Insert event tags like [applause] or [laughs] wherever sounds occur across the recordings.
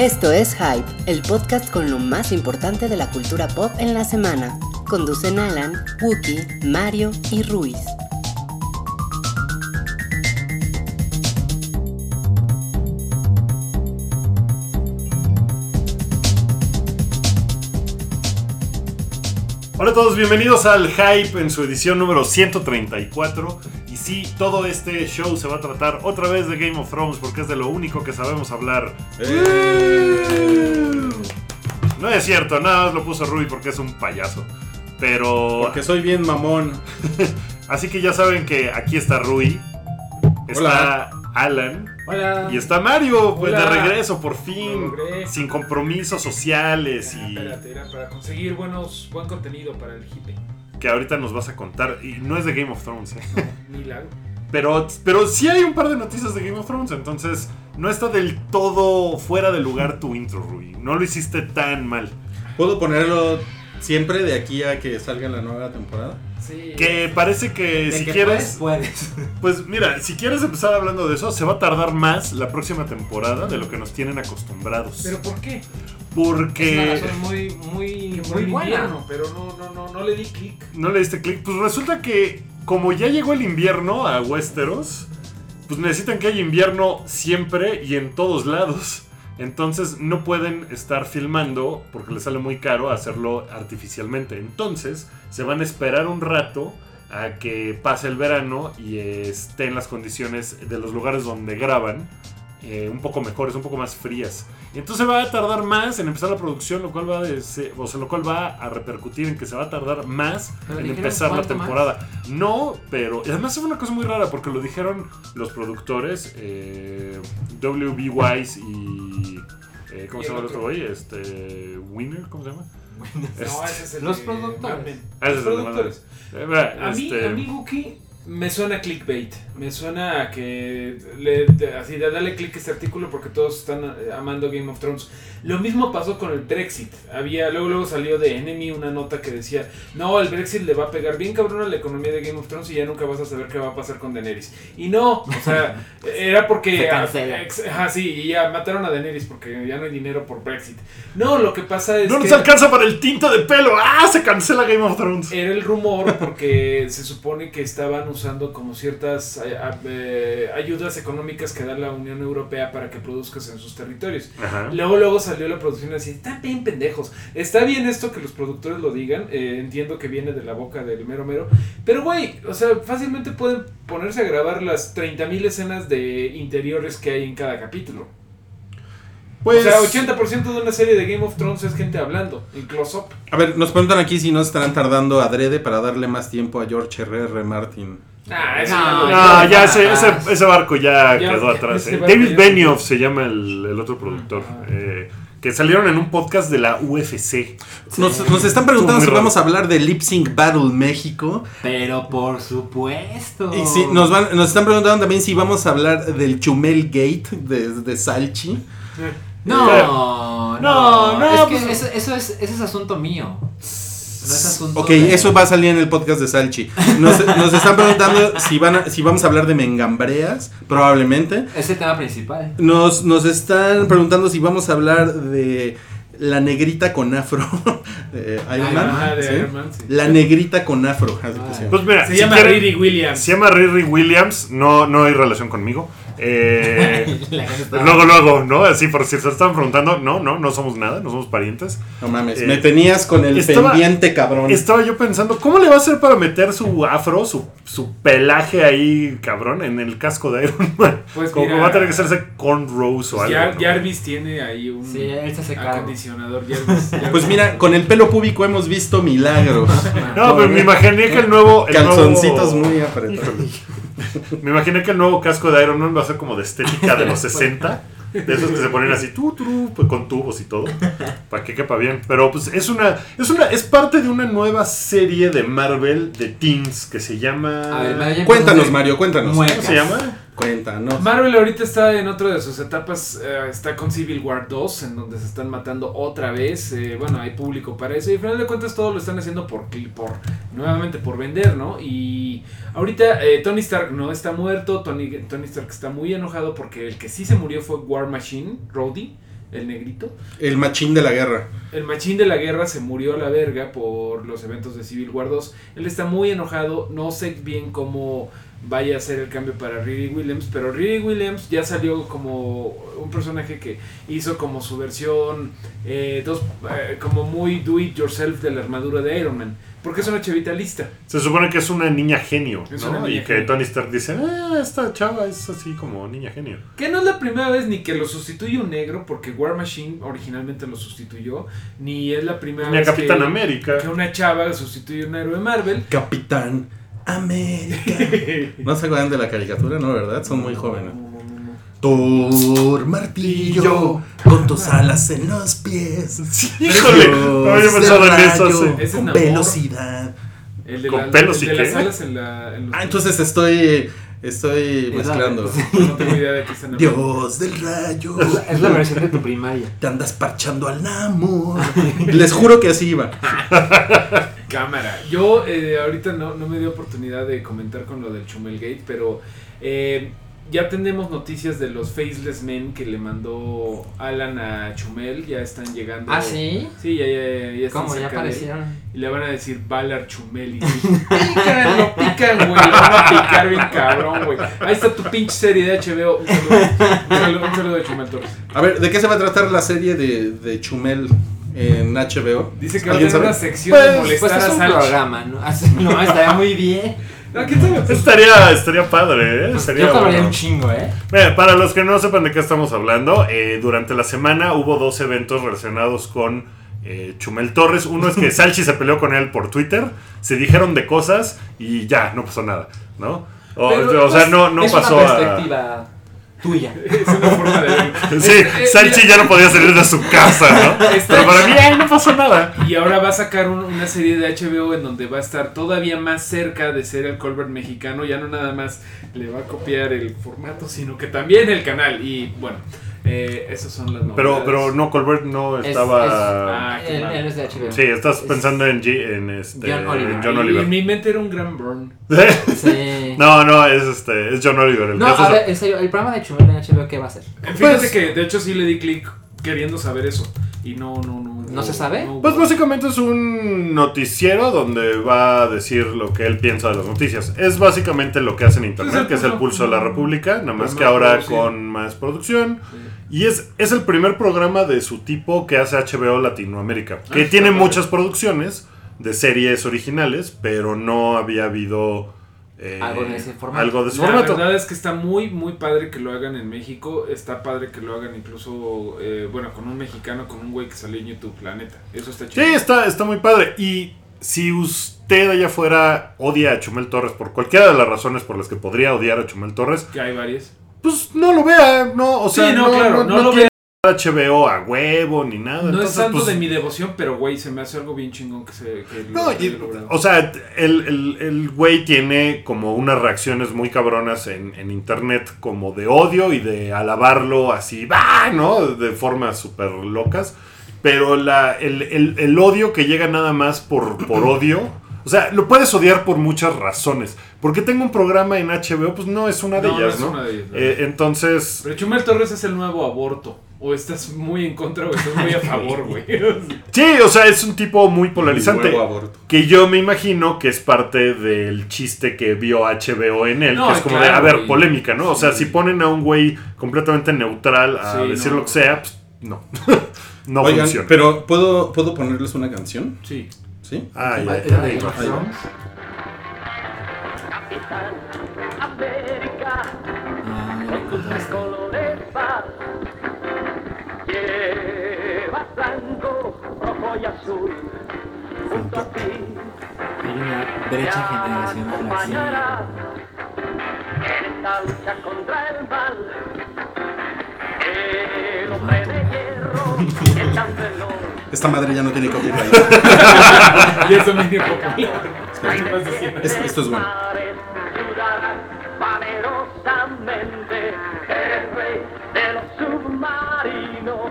Esto es Hype, el podcast con lo más importante de la cultura pop en la semana. Conducen Alan, Wookie, Mario y Ruiz. Hola a todos, bienvenidos al Hype en su edición número 134. Sí, todo este show se va a tratar otra vez de Game of Thrones porque es de lo único que sabemos hablar. No es cierto, nada más lo puso Rui porque es un payaso. Pero. Porque soy bien mamón. [laughs] Así que ya saben que aquí está Rui. Está Hola. Alan. Hola. Y está Mario, pues Hola. de regreso por fin. Sin compromisos sociales Ah, y. espérate, era para conseguir buenos, buen contenido para el hippie. Que ahorita nos vas a contar. Y no es de Game of Thrones, ¿eh? Ni la- Pero, pero sí hay un par de noticias de Game of Thrones, entonces no está del todo fuera de lugar tu intro, Rui. No lo hiciste tan mal. ¿Puedo ponerlo siempre de aquí a que salga la nueva temporada? Sí. Que parece que De si que quieres, puedes, puedes. pues mira, si quieres empezar hablando de eso, se va a tardar más la próxima temporada de lo que nos tienen acostumbrados. ¿Pero por qué? Porque Es una razón muy, muy, muy buena. invierno, pero no, no, no, no le di clic. no le diste clic. Pues resulta que como ya llegó el invierno a Westeros, pues necesitan que haya invierno siempre y en todos lados. Entonces no pueden estar filmando porque les sale muy caro hacerlo artificialmente. Entonces se van a esperar un rato a que pase el verano y estén las condiciones de los lugares donde graban eh, un poco mejores, un poco más frías. Y entonces va a tardar más en empezar la producción, lo cual va a, o sea, lo cual va a repercutir en que se va a tardar más Pero en empezar la más. temporada. No, pero y además es una cosa muy rara porque lo dijeron los productores, eh, WB Wise y... eh, ¿Cómo Y se llama el otro güey? Este, Winner, ¿cómo se llama? No, ese es el Los productores. Ah, ese Los es el de productores. Eh, mira, A mí, este, a mí, Wookie, me suena clickbait. Me suena a que le, así de darle clic a este artículo porque todos están eh, amando Game of Thrones. Lo mismo pasó con el Brexit. Había, luego, luego salió de Enemy una nota que decía, no, el Brexit le va a pegar bien cabrón a la economía de Game of Thrones y ya nunca vas a saber qué va a pasar con Daenerys. Y no, o sea, [laughs] era porque... Sí, y ya mataron a Daenerys porque ya no hay dinero por Brexit. No, lo que pasa es no que... nos alcanza para el tinto de pelo. ¡Ah! Se cancela Game of Thrones. Era el rumor porque se supone que estaban usando como ciertas eh, eh, ayudas económicas que da la Unión Europea para que produzcas en sus territorios. Ajá. Luego, luego salió la producción así, están bien pendejos. Está bien esto que los productores lo digan, eh, entiendo que viene de la boca del mero mero, pero güey, o sea, fácilmente pueden ponerse a grabar las 30.000 escenas de interiores que hay en cada capítulo. Pues, o sea, 80% de una serie de Game of Thrones es gente hablando, en close-up. A ver, nos preguntan aquí si no estarán tardando adrede para darle más tiempo a George R.R. Martin. Ah, eso No, ya No, ese, ese, atrás. ese barco ya, Ya, quedó atrás. eh. David Benioff se llama el, el otro productor. Ah. eh, que salieron en un podcast de la UFC. Nos, nos están preguntando si raro. vamos a hablar de Lip Sync Battle México. Pero por supuesto. Y si nos, van, nos están preguntando también si vamos a hablar del Chumel Gate de, de Salchi. No, no, No, no, Es que pues- eso, eso es, ese es asunto mío. No es asunto Ok, de- eso va a salir en el podcast de Salchi. Nos, nos están preguntando si, van a- si vamos a hablar de Mengambreas, probablemente. Es el tema principal. Nos, nos están preguntando si vamos a hablar de la negrita con afro. [laughs] de Iron Man. Sí. La negrita con afro. así Ah. pusieron. Pues mira, Se si llama quieren- Riri Williams. Se llama Riri Williams. No, no hay relación conmigo. Eh, [laughs] luego, luego, ¿no? Así por si se están preguntando. No, no, no somos nada, no somos parientes. no mames, eh, me tenías con el estaba- pendiente cabrón. Estaba yo pensando, ¿cómo le va a hacer para meter su afro, su, su pelaje ahí, cabrón, en el casco de Iron Man? Pues Como mira, va a tener que hacerse cornrows o algo. Jar- ¿no? Jarvis tiene ahí un Sí, se acondicionador. Jarvis, [laughs] Jarvis. Pues mira, con el pelo público hemos visto milagros. [laughs] No, pero me imaginé que el nuevo. el Calzoncitos nuevo- muy apretados. Me imaginé que el nuevo casco de Iron Man va a como de estética de [laughs] los 60. De esos que se ponen así, tu, tu, pues, con tubos y todo. Para que quepa bien. Pero pues es una, es una. Es parte de una nueva serie de Marvel de teens que se llama. A ver, Mario, ya Cuéntanos, Mario, cuéntanos. Muecas. ¿Cómo se llama? Cuéntanos. Marvel ahorita está en otra de sus etapas, eh, está con Civil War 2, en donde se están matando otra vez, eh, bueno, hay público para eso, y al final de cuentas todo lo están haciendo por, por nuevamente por vender, ¿no? Y ahorita eh, Tony Stark no está muerto, Tony, Tony Stark está muy enojado porque el que sí se murió fue War Machine, Rhodey, el negrito. El machín de la guerra. El machín de la guerra se murió a la verga por los eventos de Civil War 2. Él está muy enojado, no sé bien cómo vaya a ser el cambio para Riri Williams, pero Riri Williams ya salió como un personaje que hizo como su versión, eh, dos, eh, como muy do it yourself de la armadura de Iron Man, porque es una chavita lista. Se supone que es una niña genio, Es ¿no? una niña y que genio. Tony Stark dice, ah, esta chava es así como niña genio. Que no es la primera vez ni que lo sustituye un negro, porque War Machine originalmente lo sustituyó, ni es la primera Ni a vez Capitán que, América. que una chava sustituye a un héroe de Marvel. Capitán América. [laughs] ¿No se acuerdan de la caricatura? No, ¿verdad? Son muy jóvenes. Thor martillo con tus alas en los pies. Híjole, no había pensado en eso. sí. Con velocidad. El de, Con la- pelos el y de qué? las alas en, la, en los Ah, entonces estoy estoy Es la- mezclando. [laughs] No tengo idea de qué están hablando. Dios del rayo. Es la versión de tu primaria. Te andas parchando al amor. [laughs] Les juro que así iba. [laughs] Cámara. Yo eh, ahorita no, no me dio oportunidad de comentar con lo del Chumelgate, pero eh, ya tenemos noticias de los Faceless Men que le mandó Alan a Chumel. Ya están llegando. ¿Ah, sí? Sí, ya, ya, ya están ¿Cómo? ¿Ya de aparecieron? Y le van a decir Valar Chumel. Y [laughs] pican, lo pican, güey. Lo van a picar bien cabrón, güey. Ahí está tu pinche serie de HBO. Un saludo, un saludo, un saludo de Chumel Torres. A ver, ¿de qué se va a tratar la serie de, de Chumel en HBO? Dice que va a ¿Alguien tener una sección de Pues- molestar Pues es a un programa, ¿no? Así- No, estaría muy bien. Pues, Estaría, estaría padre, ¿eh? Pues Sería yo bueno. un chingo, ¿eh? Mira, para los que no sepan de qué estamos hablando, eh, durante la semana hubo dos eventos relacionados con eh, Chumel Torres. Uno es que [laughs] Salchi se peleó con él por Twitter, se dijeron de cosas y ya, no pasó nada, ¿no? O, Pero, o sea, pues, no, no es pasó una a... tuya. [laughs] es una forma de ver. Sí, Eh, Salchi mira, ya no podía salir de su casa, ¿no? [laughs] Está- Pero para mí, ay, no pasó nada. Y ahora va a sacar un- una serie de HBO en donde va a estar todavía más cerca de ser el Colbert mexicano. Ya no nada más le va a copiar el formato, sino que también el canal. Y bueno, eh, esas son las Pero, novedades. pero no, Colbert no Es- estaba... Ah, Él, él es de HBO. Sí, estás Es- pensando en, G- en este, John Oliver. en John Y Oliver. en mi mente era un gran burn. [laughs] Sí. no, no, es este, es John Oliver. El No, a ver, en serio, el programa de Chumel en HBO, ¿qué va a ser? Fíjate Pues- que de hecho sí le di clic queriendo saber eso. Y no, no, no. ¿No se sabe? Pues básicamente es un noticiero donde va a decir lo que él piensa de las noticias. Es básicamente lo que hace en internet, que es el pulso. de la República, nada más que ahora con más producción. Y es, es el primer programa de su tipo que hace HBO Latinoamérica, que Ah, tiene muchas producciones de series originales, pero no había habido eh, Algo de ese formato. algo de ese La formato. verdad es que está muy, muy padre que lo hagan en México. Está padre que lo hagan incluso, eh, bueno, con un mexicano, con un güey que salió en YouTube, la neta. Eso está Sí, chido. está, está muy padre. Y si usted allá afuera odia a Chumel Torres por cualquiera de las razones por las que podría odiar a Chumel Torres, Que hay varias. pues no lo vea, no, o Sí, sea, no, no, claro, no, no no lo quiere HBO a huevo ni nada. No es tanto pues, de mi devoción, pero güey, se me hace algo bien chingón que se que No, y- o sea, el, el, el güey tiene como unas reacciones muy cabronas en, en internet, como de odio y de alabarlo así, ¡bah! ¿no? De formas súper locas. Pero la, el, el- el odio que llega nada más por, por [clears throat] odio, o sea, lo puedes odiar por muchas razones. Porque tengo un programa en HBO, pues no es una de No, no ellas, es ¿no? una de ellas, Eh, entonces, Pero Chumel Torres es el nuevo aborto. O estás muy en contra o estás muy a favor, güey. [laughs] sí, o sea, es un tipo muy polarizante. Nuevo aborto. Que yo me imagino que es parte del chiste que vio HBO en él, No, que es como de, a ver, güey. polémica, ¿no? O sea, Sí. si ponen a un güey completamente neutral a Sí, decir no. lo que sea, pues no. [laughs] no Oigan, funciona. pero ¿puedo, ¿puedo ponerles una canción? Sí. ¿Sí? Ay, ay, ¿Era azul. Junto a ti, Hay una brecha generacional así. acompañará en esta lucha contra el mal. El hombre de hierro, el tan veloz. Esta madre ya no tiene copyright. [laughs] Y es dominio popular. Hay más de cien años. Es- esto es bueno. Valerosamente el rey de los submarinos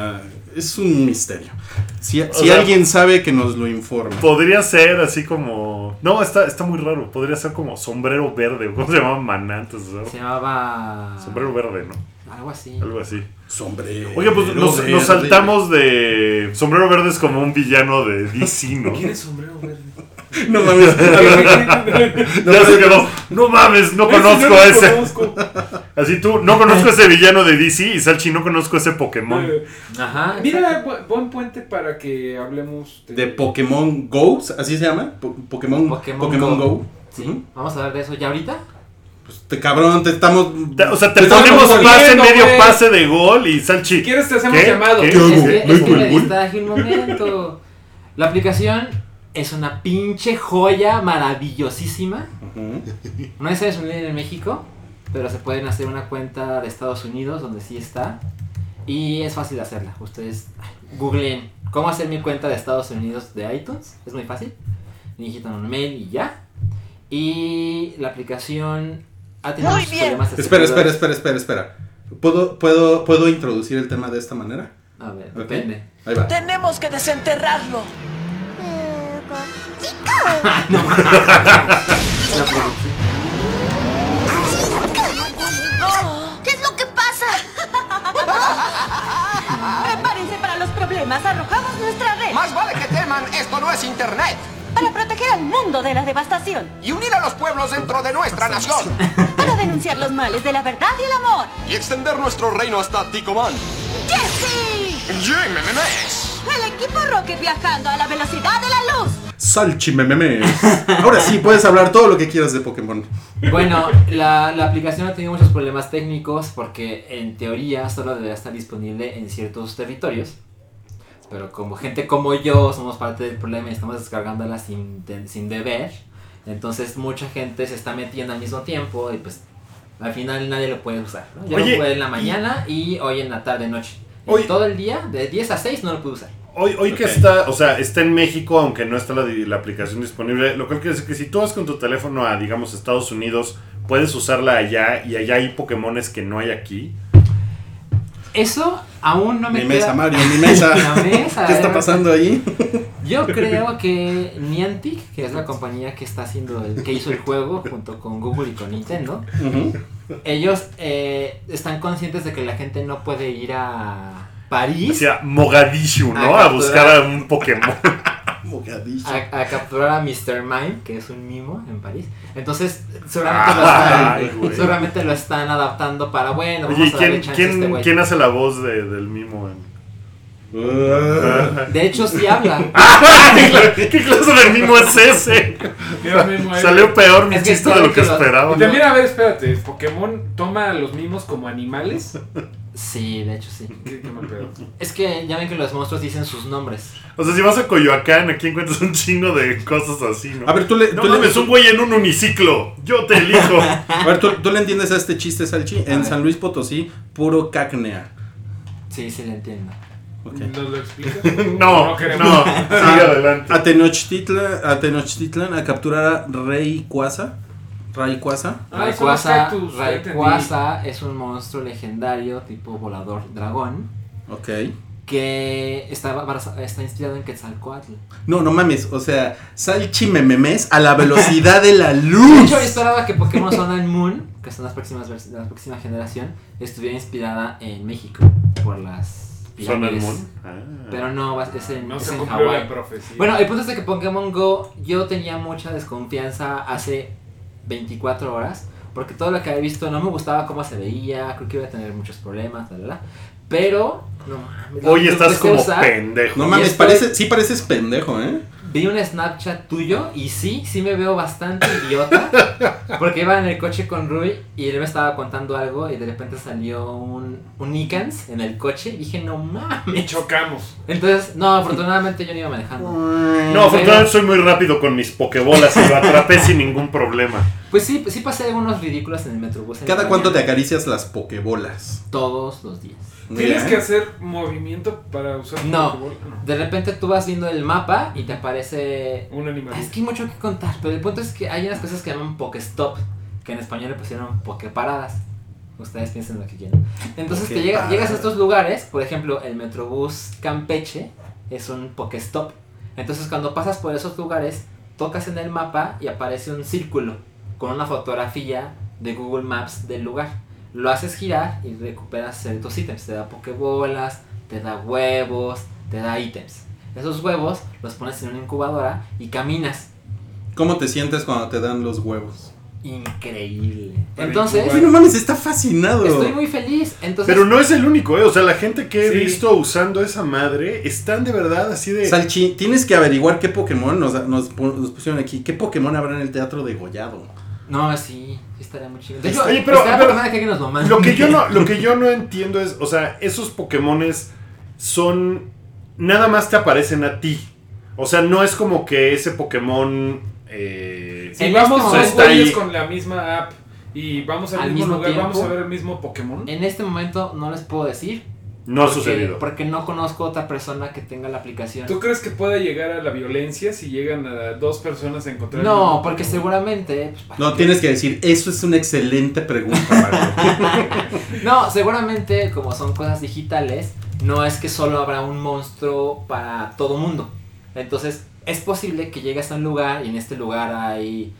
Es un misterio. Si, si sea- alguien sabe que nos lo informe. Podría ser así como. No, está, está muy raro. Podría ser como sombrero verde. ¿Cómo se llamaba Maná antes? ¿no? Se llamaba. Sombrero verde, ¿no? Algo así. Algo así. Sombrero. Oye, pues nos, nos saltamos de. Sombrero verde es como un villano de DC, ¿no? ¿Quién es sombrero verde? No mames. Ya se quedó. No mames, no conozco a ese. Así tú, no conozco a ese villano de DC y Salchi, no conozco a ese Pokémon. Ajá. Mira, bu- buen puente para que hablemos De Pokémon Go, ¿así se llama? Po- Pokémon, Pokémon Pokémon, Go. Go. Sí. Vamos a hablar de eso ya ahorita. Pues te cabrón, te estamos. Te- o sea, te ponemos pase, medio pase de gol y Salchi. Si quieres te hacemos ¿Qué? llamado. ¿Qué? Es que, es ¿Meto que me distraje un momento. La aplicación es una pinche joya maravillosísima. Ujú. No es disponible en México, pero se pueden hacer una cuenta de Estados Unidos donde sí está. Y es fácil de hacerla. Ustedes googleen cómo hacer mi cuenta de Estados Unidos de iTunes. Es muy fácil. Digitan un mail y ya. Y la aplicación ha tenido Muy bien. problemas. de Espera, espera, espera, espera, espera. ¿Puedo, puedo, ¿Puedo introducir el tema de esta manera? A ver, Ok. depende. Ahí va. Tenemos que desenterrarlo. La producción. ¿Qué es lo que pasa? Prepárense para los problemas. Arrojamos nuestra red Más vale que teman, esto no es internet. para proteger al mundo de la devastación. Y unir a los pueblos dentro de nuestra nación. Para denunciar los males de la verdad y el amor. Y extender nuestro reino hasta Ticoman. ¡Jesse! ¡Jiménez! El equipo Rocket viajando a la velocidad de la luz. Salchi mememes. Ahora sí, puedes hablar todo lo que quieras de Pokémon. Bueno, la, la aplicación ha tenido muchos problemas técnicos porque en teoría solo debería estar disponible en ciertos territorios. Pero como gente como yo somos parte del problema y estamos descargándola sin, de- sin deber, entonces mucha gente se está metiendo al mismo tiempo y pues al final nadie lo puede usar. ¿no? Yo Oye, lo pude en la mañana y hoy en la tarde noche. Y Oye. todo el día, de 10 a 6 no lo pude usar. Hoy, hoy que está, o sea, está en México, aunque no está la, aplicación disponible, lo cual quiere decir que si tú vas con tu teléfono a, digamos, Estados Unidos, puedes usarla allá y allá hay Pokémones que no hay aquí. Eso aún no me Mi queda... mesa, Mario, [laughs] mi mesa. La mesa, ¿Qué está pasando ahí? Yo [laughs] creo que Niantic, que es la compañía que está haciendo el, que hizo el juego junto con Google y con Nintendo, ellos eh, están conscientes de que la gente no puede ir a París Hacia Mogadishu, ¿no? A A buscar a un Pokémon. [laughs] Mogadishu. a, a capturar a Mr. Mime, que es un mimo en París. Entonces, seguramente, lo, están, [laughs] güey. seguramente lo están adaptando para, bueno, Oye, vamos ¿y a darle quién, este quién, hace la voz de- del mimo? en- De hecho, sí habla. [laughs] ¿Qué clase de mimo es ese? Salió peor mi Es que chiste de lo que que lo- esperaba. Y también, a ver, espérate. ¿Pokémon toma a los mismos como animales? Sí, de hecho sí. ¿Qué, qué mal pedo? Es que ya ven que los monstruos dicen sus nombres. O sea, si vas a Coyoacán, aquí encuentras un chingo de cosas así, ¿no? A ver, tú le, no tú le- un güey en un uniciclo. Yo te elijo. a ver, ¿tú, tú le entiendes a este chiste, Salchi? A En ver. San Luis Potosí, puro cacnea. Sí, sí le entiendo. Ok. ¿Nos lo explicas? No, [laughs] No no, queremos. sigue adelante. A Tenochtitlan, a Tenochtitlan a capturar a Rayquaza. Rayquaza. Ah, Rayquaza, cactus. Rayquaza es un monstruo legendario tipo volador dragón Ok. que está, está inspirado en Quetzalcoatl. No, no mames. O sea, Salchi mememes a la velocidad de la [laughs] De luz. hecho, yo esperaba que Pokémon Sun and Moon, que son las próximas vers- la próxima generación, estuviera inspirada en México por las Son el pirámides. moon. Ah. Pero no, es en, No es se en Hawái. Bueno, el punto es de que Pokémon Go yo tenía mucha desconfianza hace 24 horas. Porque todo lo que había visto no me gustaba cómo se veía, creo que iba a tener muchos problemas, la, la. Pero, no mames, Hoy estás como usar, pendejo. No mames, estoy- parece, sí pareces pendejo, ¿eh? Vi un Snapchat tuyo y sí, sí me veo bastante idiota. Porque iba en el coche con Rui y él me estaba contando algo y de repente salió un, un Icans en el coche. Y dije, no Y mames. chocamos. Entonces, no, afortunadamente yo no iba manejando. No, afortunadamente soy muy rápido con mis pokebolas y lo atrapé sin ningún problema. Pues sí, sí pasé algunos ridículos en el Metrobús. en ¿Cada cuánto te acaricias las pokebolas? Todos los días. ¿Tienes que hacer movimiento para usar No. Pokéball? De repente tú vas viendo el mapa y te aparece Un animal. Es que hay mucho que contar, pero el punto es que hay unas cosas que llaman Pokestop, que en español le pusieron Pokeparadas. Ustedes piensen lo que quieran. Entonces te llega- llegas a estos lugares, por ejemplo, el Metrobús Campeche es un Pokestop. Entonces cuando pasas por esos lugares, tocas en el mapa y aparece un círculo con una fotografía de Google Maps del lugar. Lo haces girar y recuperas ciertos ítems. Te da pokebolas, te da huevos, te da ítems. Esos huevos los pones en una incubadora y caminas. ¿Cómo te sientes cuando te dan los huevos? Increíble. Entonces, incubar. Ay, no mames, está fascinado. estoy muy feliz. Entonces, Pero no es el único, ¿eh? O sea, la gente que he Sí. visto usando esa madre están de verdad así de. Salchi, tienes que averiguar qué Pokémon nos, nos, pu- nos pusieron aquí. ¿Qué Pokémon habrá en el teatro de Gollado? No, sí estaría muy chido. De hecho, Oye, pero- pero- nada que nos lo. Lo que yo no, lo que yo no [laughs] entiendo es, o sea, esos Pokémones son. Nada más te aparecen a ti. O sea, no es como que ese Pokémon. eh, Si vamos güeyes Está ahí. con la misma app y vamos al, Al mismo, mismo lugar, tiempo. vamos a ver el mismo Pokémon. En este momento no les puedo decir. No ha sucedido. Porque no conozco otra persona que tenga la aplicación. ¿Tú crees que pueda llegar a la violencia si llegan a dos personas a encontrar No, porque seguramente. pues, ¿para No, tienes que decir, eso es una excelente pregunta. [laughs] No, seguramente como son cosas digitales, no es que solo habrá un monstruo para todo mundo. Entonces, es posible que llegues a un lugar y en este lugar hay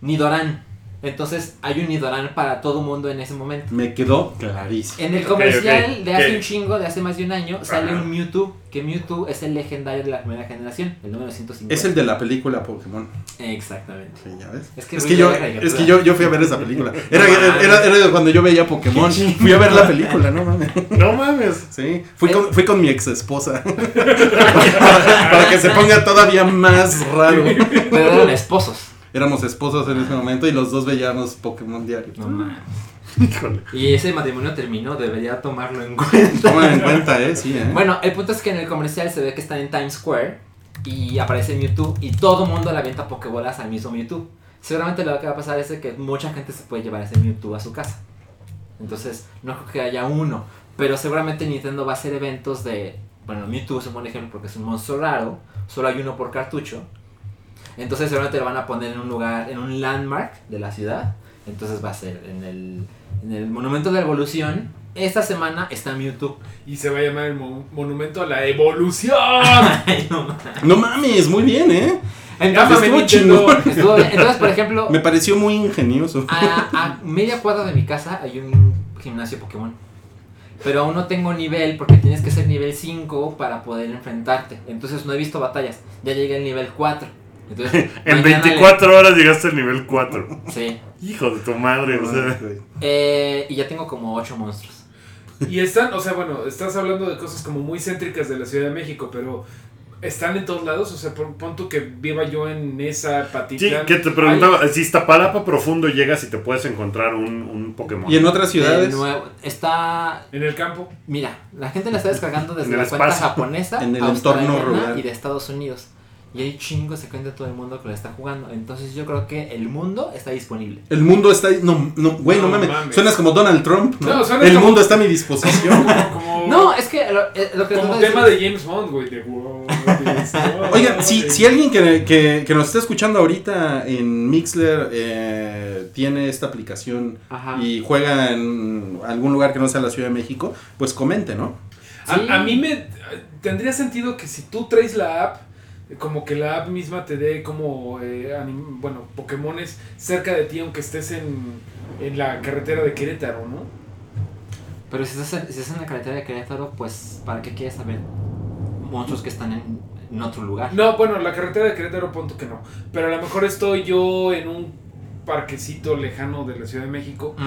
Nidoran. Entonces, hay un Nidoran para todo mundo en ese momento. Me quedó clarísimo. En el comercial de hace un chingo, de hace más de un año, sale Ajá. un Mewtwo. Que Mewtwo es el legendario de la primera generación, el número 150. Es el de la película Pokémon. Exactamente. Sí, ya ves. Es que Es que, yo, es que yo, yo fui a ver esa película. [laughs] Era, No era, era- era cuando yo veía Pokémon. Fui a ver la película, no mames. [laughs] No mames. Sí, fui con, fui con mi ex esposa. [laughs] para, para que se ponga todavía más raro. Pero eran esposos. Éramos esposos en ese momento y los dos veíamos Pokémon diario. No. [laughs] Híjole. Y ese matrimonio terminó, debería tomarlo en cuenta. Tomen en cuenta, eh, sí, eh. Bueno, el punto es que en el comercial se ve que están en Times Square y aparece Mewtwo y todo el mundo le avienta pokebolas al mismo Mewtwo. Seguramente lo que va a pasar es que mucha gente se puede llevar ese Mewtwo a su casa. Entonces, no creo que haya uno. Pero seguramente Nintendo va a hacer eventos de... Bueno, Mewtwo es un buen ejemplo porque es un monstruo raro. Solo hay uno por cartucho. Entonces seguramente lo van a poner en un lugar, en un landmark de la ciudad. Entonces va a ser en el, en el Monumento de la Evolución. Esta semana está Mewtwo. Y se va a llamar el mo- monumento a la evolución. [laughs] Ay, no mames. No mames, muy bien, eh. Entonces, estuvo Nintendo. chingón. estuvo bien. Entonces, por ejemplo, [laughs] Me pareció muy ingenioso. a, a media cuadra de mi casa hay un gimnasio Pokémon. Pero aún no tengo nivel porque tienes que ser nivel 5 para poder enfrentarte. Entonces no he visto batallas. Ya llegué al nivel 4. Entonces, [laughs] En mañana 24 horas llegaste al nivel 4. le- Sí. Hijo de tu madre, o sea. Eh, y ya tengo como 8 monstruos. Y están, o sea, bueno, estás hablando de cosas como muy céntricas de la Ciudad de México, pero están en todos lados. O sea, pon, pon tú que viva yo en esa Sí, patita. que te preguntaba, si Iztapalapa profundo llegas y te puedes encontrar un, un Pokémon. Y en otras De ciudades, nuevo, está. En el campo. Mira, la gente la está descargando [laughs] desde la cuenta espacio. japonesa, [laughs] En el entorno australiana rural. y de Estados Unidos. Y hay chingos de cuenta de todo el mundo que la está jugando. Entonces yo creo que el mundo está disponible. el mundo está. No, no, güey, no, No mames. mames. Suenas como Donald Trump, ¿no? No, suenas el como- mundo está a mi disposición. Como, [laughs] [laughs] como, No, es que lo, eh, lo que como tema decir de James Bond, güey. De, wow. [laughs] Oigan, si, si alguien que, que, que nos está escuchando ahorita en Mixler eh, tiene esta aplicación Ajá. y juega en algún lugar que no sea la Ciudad de México, pues comente, ¿no? A mí me tendría sentido que si tú traes la app, como que la app misma te dé como, eh, anim- bueno, Pokémones cerca de ti, aunque estés en, en la carretera de Querétaro, ¿no? Pero si estás, en- si estás en la carretera de Querétaro, pues ¿para qué quieres saber monstruos que están en, en otro lugar? No, bueno, la carretera de Querétaro, punto que no. Pero a lo mejor estoy yo en un parquecito lejano de la Ciudad de México. Y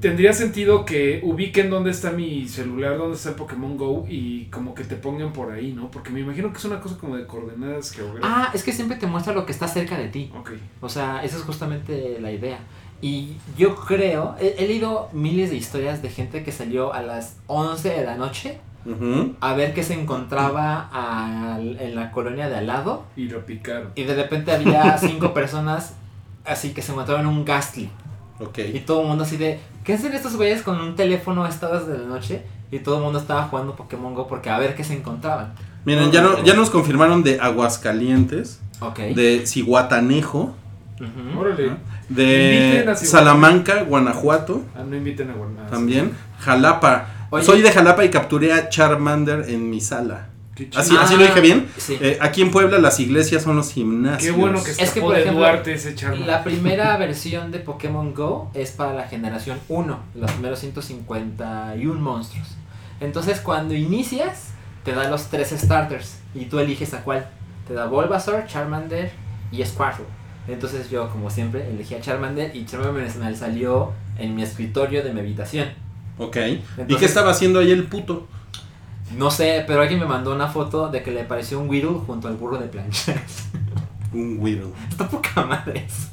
Tendría sentido que ubiquen dónde está mi celular, dónde está el Pokémon Go y como que te pongan por ahí, ¿no? Porque me imagino que es una cosa como de coordenadas geográficas. Ah, es que siempre te muestra lo que está cerca de ti. Ok. O sea, esa es justamente la idea. Y yo creo, he, he leído miles de historias de gente que salió a las 11 de la noche Ujú. a ver qué se encontraba al- en la colonia de al lado. Y lo picaron. Y de repente había cinco [laughs] personas así que se encontraban un Gastly. Ok. Y todo el mundo así de, ¿Qué hacen estos güeyes con un teléfono a estas horas de la noche? Y todo el mundo estaba jugando Pokémon Go porque a ver qué se encontraban. Miren, ya, no, ya nos confirmaron de Aguascalientes, Ok. de Cihuatanejo, de. Salamanca, Guanajuato, Ah, no inviten a Guanajuato. también, Jalapa. Oye. Soy de Jalapa y capturé a Charmander en mi sala. ¿Así, Ah, así lo dije bien? sí. Eh, aquí en Puebla las iglesias son los gimnasios. Qué bueno que Es que, por de ejemplo, Duarte ese Charmander. La primera [laughs] versión de Pokémon Go es para la generación 1, los primeros 151 monstruos. Entonces cuando inicias, te da los tres starters y tú eliges a cuál. Te da Bulbasaur, Charmander y Squirtle. Entonces yo, como siempre, elegí a Charmander y Charmander me salió en mi escritorio de mi habitación. Ok. ¿Y qué estaba haciendo ahí el puto? No sé, pero alguien me mandó una foto de que le pareció un Weedle junto al burro de planchas. [laughs] Un Weedle. Está poca madre eso.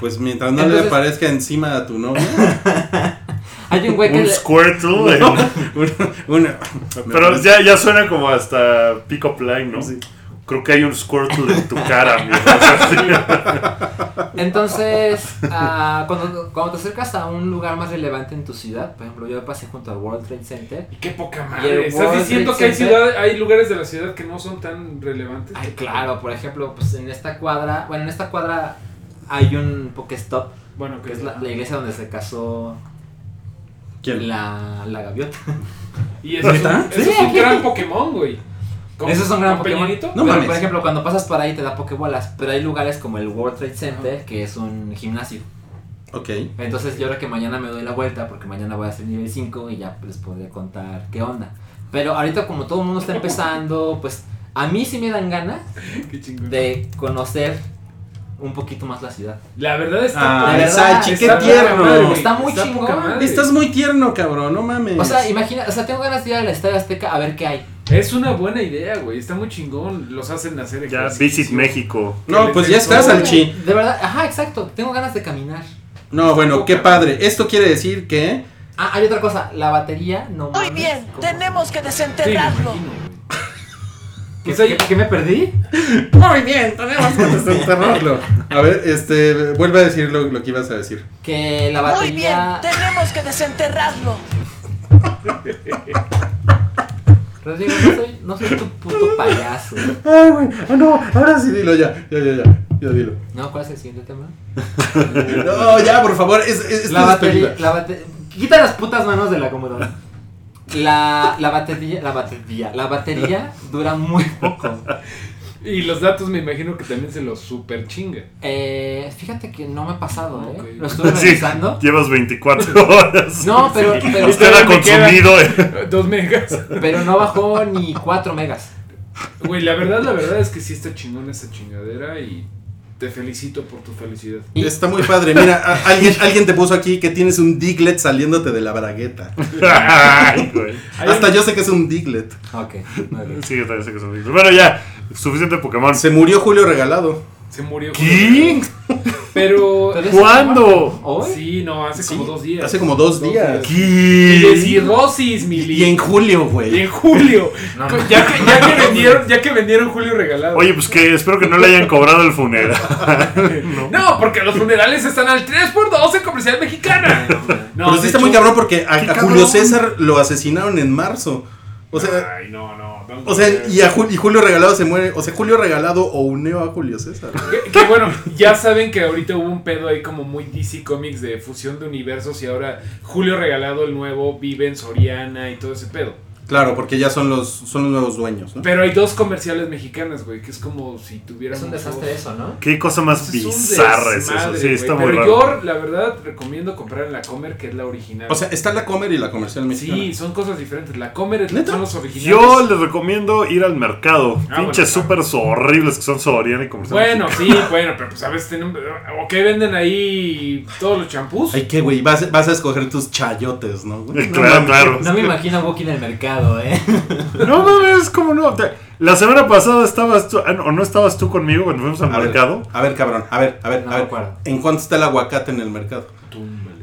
Pues mientras no le aparezca encima a tu novia. [laughs] Hay un güey que Un le- Squirtle. en- [laughs] una- una- Pero ya, ya suena como hasta pick up line, ¿no? Sí. Creo que hay un Squirtle en tu cara, amigo. O sea, sí. Entonces, ah, cuando, cuando te acercas a un lugar más relevante en tu ciudad, por ejemplo, yo pasé junto al World Trade Center. Y qué poca madre. ¿Estás World diciendo Trade que hay, ciudad, hay lugares de la ciudad que no son tan relevantes? Ay, claro, por ejemplo, pues en esta cuadra, bueno, en esta cuadra hay un Pokestop, Bueno, que es la, la iglesia donde se casó ¿Quién? la, la gaviota. Y eso es un, ¿Neta? eso Sí, es un aquí. gran Pokémon, güey. ¿Con- Eso es un gran Pokémon. No pero, mames. por ejemplo, cuando pasas por ahí te da Pokébolas, pero hay lugares como el World Trade Center, que es un gimnasio. Ok. Entonces yo creo que mañana me doy la vuelta porque mañana voy a hacer nivel 5 y ya les podré contar qué onda. Pero ahorita como todo el mundo está empezando, [laughs] pues a mí sí me dan ganas [laughs] Qué de conocer un poquito más la ciudad. La verdad está. Ah, verdad, qué está poca tierno. madre. Está muy poca chingón. Estás muy tierno, cabrón, no mames. O sea, imagina, o sea, tengo ganas de ir al Estadio Azteca a ver qué hay. Es una buena idea, güey. Está muy chingón. Los hacen hacer Ya. Visit México. no, pues ya estás, No, Salchi. De verdad, ajá, exacto, tengo ganas de caminar. No, bueno, qué padre. Esto quiere decir que. Ah, hay otra cosa, la batería no Muy mames, bien, ¿cómo? tenemos que Sí, me desenterrarlo. güey. [laughs] ¿Qué, qué- me perdí? Muy bien, tenemos que desenterrarlo. A ver, este, vuelve a decir lo, lo que ibas a decir. Que la Muy bien, batería... tenemos que desenterrarlo. [laughs] Rodrigo, no soy, no soy tu puto [laughs] payaso. Ay, güey, ah, no, ahora sí dilo ya, ya, ya, ya, ya dilo. No, ¿cuál es el siguiente tema? [laughs] No, ya, por favor, es, es, La batería, la bate- Quita las putas manos de la computadora. La, la batería, la batería, la batería dura muy poco. [laughs] Y los datos me imagino que también se los super chinga. Eh, fíjate que no me ha pasado, ¿eh? Lo estuve [laughs] Sí, revisando. llevas 24 [laughs] horas. No, pero, pero, la me consumido. eh. [laughs] Dos megas. pero no bajó ni 4 megas. Güey, la verdad, la verdad es que sí está chingón esa chingadera y te felicito por tu felicidad. Y- Está muy padre. Mira, a- alguien, alguien te puso aquí que tienes un Diglett saliéndote de la bragueta. [laughs] Ay, güey. Hay Hasta un- yo sé que es un Diglett. Ok, muy bien. Sí, yo también sé que son difíciles. Bueno, ya, suficiente Pokémon. Se murió Julio Regalado. Se murió. ¿Qué? [laughs] Pero. ¿Cuándo? ¿Hoy? Sí, no, hace Sí, como dos días. hace como dos días. Y de ¿Qué? cirrosis, mi Y en julio, Y güey. en julio. Ya, que, ya, que vendieron, ya que vendieron Julio regalado. Oye, pues que espero que no le hayan cobrado el funeral. [laughs] No, porque los funerales están al 3x2 en comercial mexicana. No, Pero sí está hecho- muy cabrón porque a, qué. Julio César lo asesinaron en marzo. O sea, Ay, no, no. O sea, y, a Jul- y Julio Regalado se muere. O sea, Julio Regalado o uneo a Julio César. Que, que bueno, ya saben que ahorita hubo un pedo ahí como muy DC Comics de fusión de universos y ahora Julio Regalado el nuevo vive en Soriana y todo ese pedo. Claro, porque ya son los, son los nuevos dueños, ¿no? Pero hay dos comerciales mexicanas, güey, que es como si tuvieran Es un desastre eso, ¿no? Qué cosa más bizarra es eso. Sí, está muy Pero raro. yo, la verdad, recomiendo comprar en la Comer, que es la original. O sea, está la Comer y la comercial mexicana. sí, son cosas diferentes. La Comer es- ¿Neta? son los originales. Yo les recomiendo ir al mercado. Ah, Pinches bueno, súper horribles que son Soriana y comercial. Bueno, sí, bueno, pero pues a veces tienen. ¿O qué venden ahí todos los champús? Ay, qué güey, vas, vas a escoger tus chayotes, ¿no? No Claro, claro. No me imagino a Wookie en el mercado, ¿eh? [laughs] No mames, ¿cómo no? La semana pasada estabas tú, ah, o no estabas tú conmigo cuando fuimos al A ver, mercado. a ver, cabrón, a ver, a ver, No a ver. acuerdo. ¿En cuánto está el aguacate en el mercado?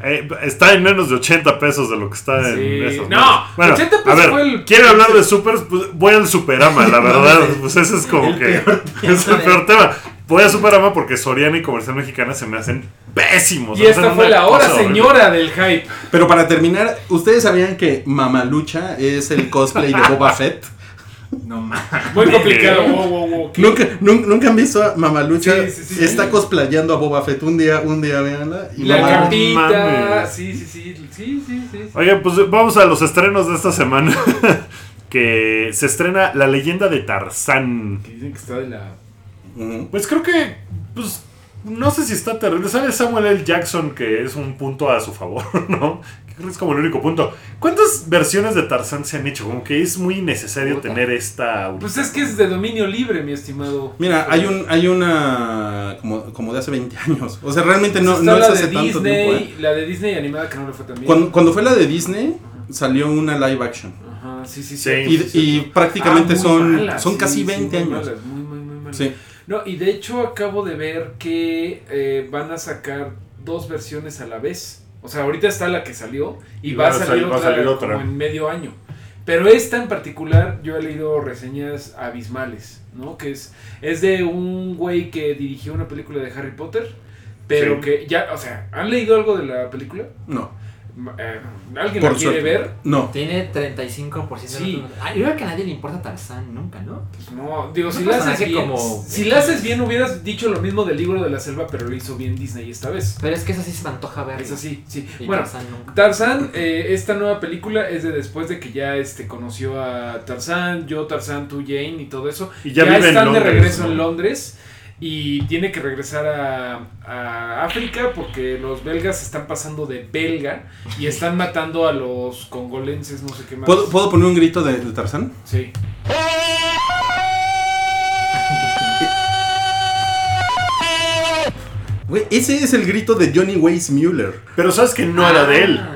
Eh, está en menos de 80 pesos de lo que está en Sí. esos. No, bueno, 80 a pesos ver, fue el- ¿quieren hablar de supers? Pues voy al Superama, la [laughs] verdad. pues ese es como que. [laughs] es el peor tema. Voy a Superama porque Soriana y Comercial Mexicana se me hacen pésimos. Y esta fue la hora horrible. señora del hype. Pero para terminar, ¿ustedes sabían que Mamalucha es el cosplay de Boba Fett? No mames. Muy complicado. Wow, wow, wow. ¿Nunca, nun- nunca han visto a Mamalucha? Sí, sí, sí. Está cosplayando a Boba Fett. Un día, un día, véanla. Y La capita. Sí, sí, sí. Sí, sí. Oigan, pues vamos a los estrenos de esta semana. [laughs] que se estrena La leyenda de Tarzán. Que dicen que está de la. Pues creo que, pues, no sé si está terrible. Sale Samuel L. Jackson, que es un punto a su favor, [laughs] ¿no? Creo que es como el único punto. ¿Cuántas versiones de Tarzán se han hecho? Como que es muy necesario Puta. tener esta... Pues es que es de dominio libre, mi estimado. Mira, hay un, hay una como, como de hace 20 años. O sea, realmente no, Está no es la hace de tanto Disney, tiempo. ¿eh? la de Disney animada que no le fue tan bien. Cuando, cuando fue la de Disney, salió una live action. Ajá, sí, sí, Sí. sí. Y, y prácticamente Ah, son, son sí, casi sí, 20 muy años. muy, muy, muy. Sí. No, y de hecho acabo de ver que eh, van a sacar dos versiones a la vez. O sea, ahorita está la que salió y, va, a salir, va a otra, salir otra. como en medio año. Pero esta en particular, yo he leído reseñas abismales, ¿no? Que es, es de un güey que dirigió una película de Harry Potter, pero Sí. que ya, o sea, ¿han leído algo de la película? No, Eh, ¿Alguien por la quiere suerte. ver? No. Tiene 35%. Sí. Ah, yo creo que a nadie le importa Tarzán nunca, ¿no? Pues no, digo, si la haces bien, como- si la haces bien hubieras dicho lo mismo del libro de la selva, pero lo hizo bien Disney esta vez. Pero es que esa sí se me antoja ver. Es así, sí. Y Bueno, Tarzán nunca. Tarzán, eh, esta nueva película es de después de que ya este, conoció a Tarzán, yo, Tarzán, tú, Jane y todo eso. Y ya en están Londres, de regreso ¿no? en Londres y tiene que regresar a, a África porque los belgas están pasando de belga y están matando a los congolenses, no sé qué más. ¿Puedo, ¿puedo poner un grito de, de Tarzán? Sí. Güey, ese es el grito de Johnny Weissmuller. Pero sabes que no era de él. Ah.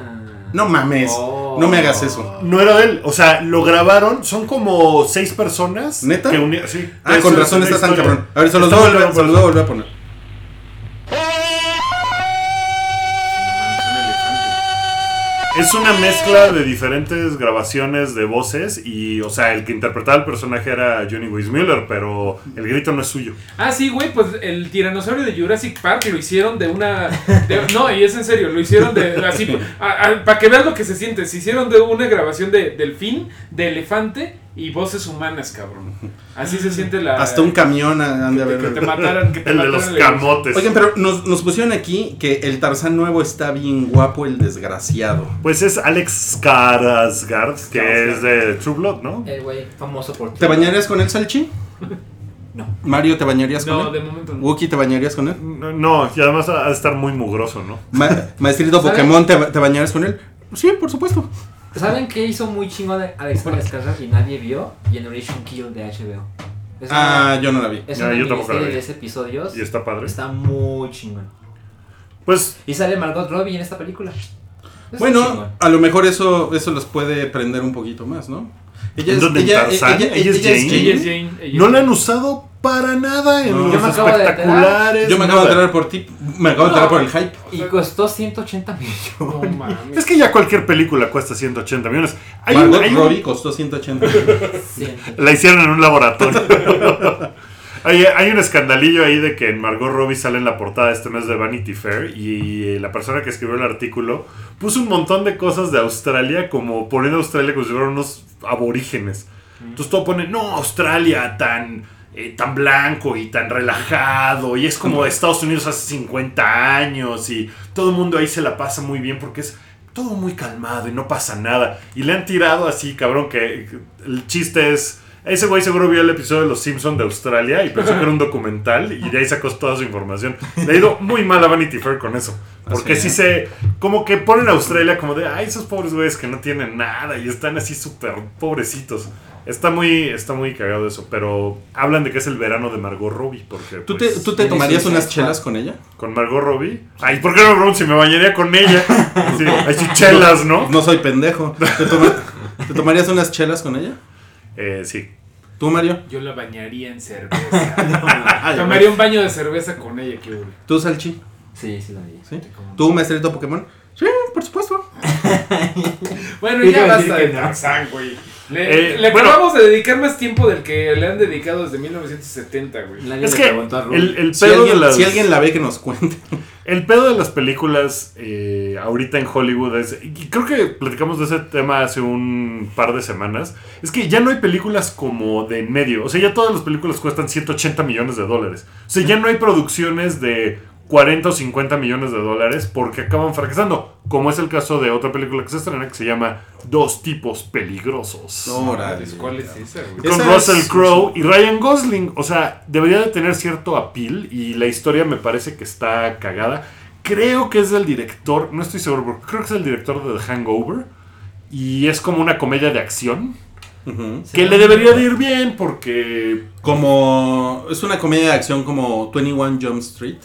No mames, Oh. No me hagas eso. No era él. O sea, lo grabaron. Son como seis personas. ¿Neta? Que uni- sí. Ah, con razón está tan cabrón. A ver, se los voy a volver a poner. Es una mezcla de diferentes grabaciones de voces y, o sea, el que interpretaba el personaje era Johnny Weissmuller, pero el grito no es suyo. Ah, sí, güey, pues el tiranosaurio de Jurassic Park lo hicieron de una... no, y es en serio, lo hicieron de... así Para que veas lo que se siente, se hicieron de una grabación de delfín, de elefante y voces humanas, cabrón. Así se siente la... Hasta un camión han de que, que te haber. mataran, que [laughs] te El de mataran los la- camotes. Oigan, pero nos, nos pusieron aquí que el Tarzán nuevo está bien guapo, el desgraciado. Pues es Alex Skarsgård, que es de True Blood, ¿no? El güey famoso por. ¿Te bañarías con él, Salchi? No. Mario, ¿te bañarías con No, él? de momento no. Wookie, ¿te bañarías con él? No, No, y además ha de estar muy mugroso, ¿no? Ma- [laughs] Maestrito ¿Sabe? Pokémon, ¿te, te bañarías con él? Sí, por supuesto. ¿Saben qué hizo muy chingón de Alexander Skarsgård y nadie vio? Generation Kill de HBO. Es Ah, una, yo no la vi. es No, una yo tampoco la miniserie vi. de 10 episodios. Y está padre. Está muy chingón. Pues Y sale Margot Robbie en esta película. Bueno, a lo mejor eso, eso los puede prender un poquito más, ¿no? Ella ¿En dónde, en Tarzán? ¿Ella es Jane? Ella es Jane. ella no es- la han usado para nada en No. los Yo me acabo de enterar. espectaculares. Yo me acabo de enterar por ti. Me acabo de enterar por el hype. Y costó 180 millones. No. [laughs] Es que ya cualquier película cuesta 180 millones. Hay un- Margot hay un- Robbie costó 180. La hicieron en un laboratorio. [laughs] hay, hay un escandalillo ahí de que en Margot Robbie sale en la portada este mes de Vanity Fair y la persona que escribió el artículo puso un montón de cosas de Australia como poniendo a Australia como si fueran unos aborígenes. Entonces todo pone, no, Australia tan, eh, tan blanco y tan relajado y es como Estados Unidos hace 50 años y todo el mundo ahí se la pasa muy bien porque es todo muy calmado y no pasa nada. Y le han tirado así, cabrón, que el chiste es... Ese güey seguro vio el episodio de Los Simpsons de Australia y pensó que era un documental y de ahí sacó toda su información. Le ha ido muy mal a Vanity Fair con eso. Porque Así sí se... Como que ponen a Australia como de, ay, esos pobres güeyes que no tienen nada y están así súper pobrecitos. Está muy, está muy cagado eso, pero hablan de que es el verano de Margot Robbie. Porque, ¿Tú te, pues, ¿tú te tomarías unas chelas con ella? con Margot Robbie. Ay, ¿por qué no me si me bañaría con ella? [laughs] Sí, hay chelas, ¿no? No soy pendejo. ¿Te, toma- ¿te tomarías unas chelas con ella? Eh, sí. ¿Tú, Mario? Yo la bañaría en cerveza. [laughs] Tomaría un baño de cerveza con ella, qué bueno. ¿Tú, Salchi? Sí, sí la vi. ¿Sí? ¿Tú, maestrito Pokémon? Sí, por supuesto. [laughs] Bueno, ya basta de no. Tarzán, güey. Le, Eh, le bueno. acabamos de dedicar más tiempo del que le han dedicado desde 1970, güey. Nadie Es le que preguntó a Rubén. el, el Si pedo alguien, de las... si alguien la ve, que nos cuente. [laughs] El pedo de las películas eh, ahorita en Hollywood es, y creo que platicamos de ese tema hace un par de semanas, es que ya no hay películas como de en medio, o sea, ya todas las películas cuestan 180 millones de dólares, o sea, ya no hay producciones de 40 o 50 millones de dólares porque acaban fracasando, como es el caso de otra película que se estrena que se llama Dos tipos peligrosos. Órale. ¿Cuál es esa, güey? Con Esa Russell es- Crowe y Ryan Gosling. O sea, debería de tener cierto appeal y la historia me parece que está cagada. Creo que es del director, no estoy seguro, pero creo que es el director de The Hangover. Y es como una comedia de acción. Que le debería de ir bien porque Como. Es una comedia de acción como 21 Jump Street.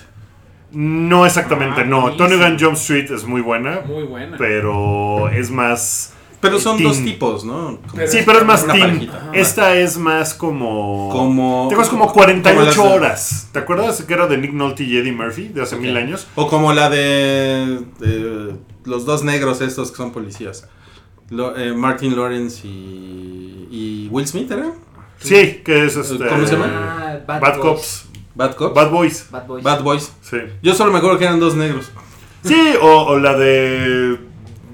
No exactamente, Ah, no. Tony Gun Jump Street es muy buena, Muy buena. pero es más... Pero son Teen. dos tipos, ¿no? Pero- Sí, pero es más teen. parejita. Esta es más como... Como. Tengo como 48 como de- horas. ¿Te acuerdas que era de Nick Nolte y Eddie Murphy de hace mil años? O como la de, de los dos negros estos que son policías. Lo- eh, Martin Lawrence y, y Will Smith, ¿era? Sí, que es este. ¿Cómo se llama? Ah, Bad, Bad. Cops. Bad Cops. Bad Boys. Bad Boys. Bad Boys. Sí. Yo solo me acuerdo que eran dos negros. Sí, o, o la de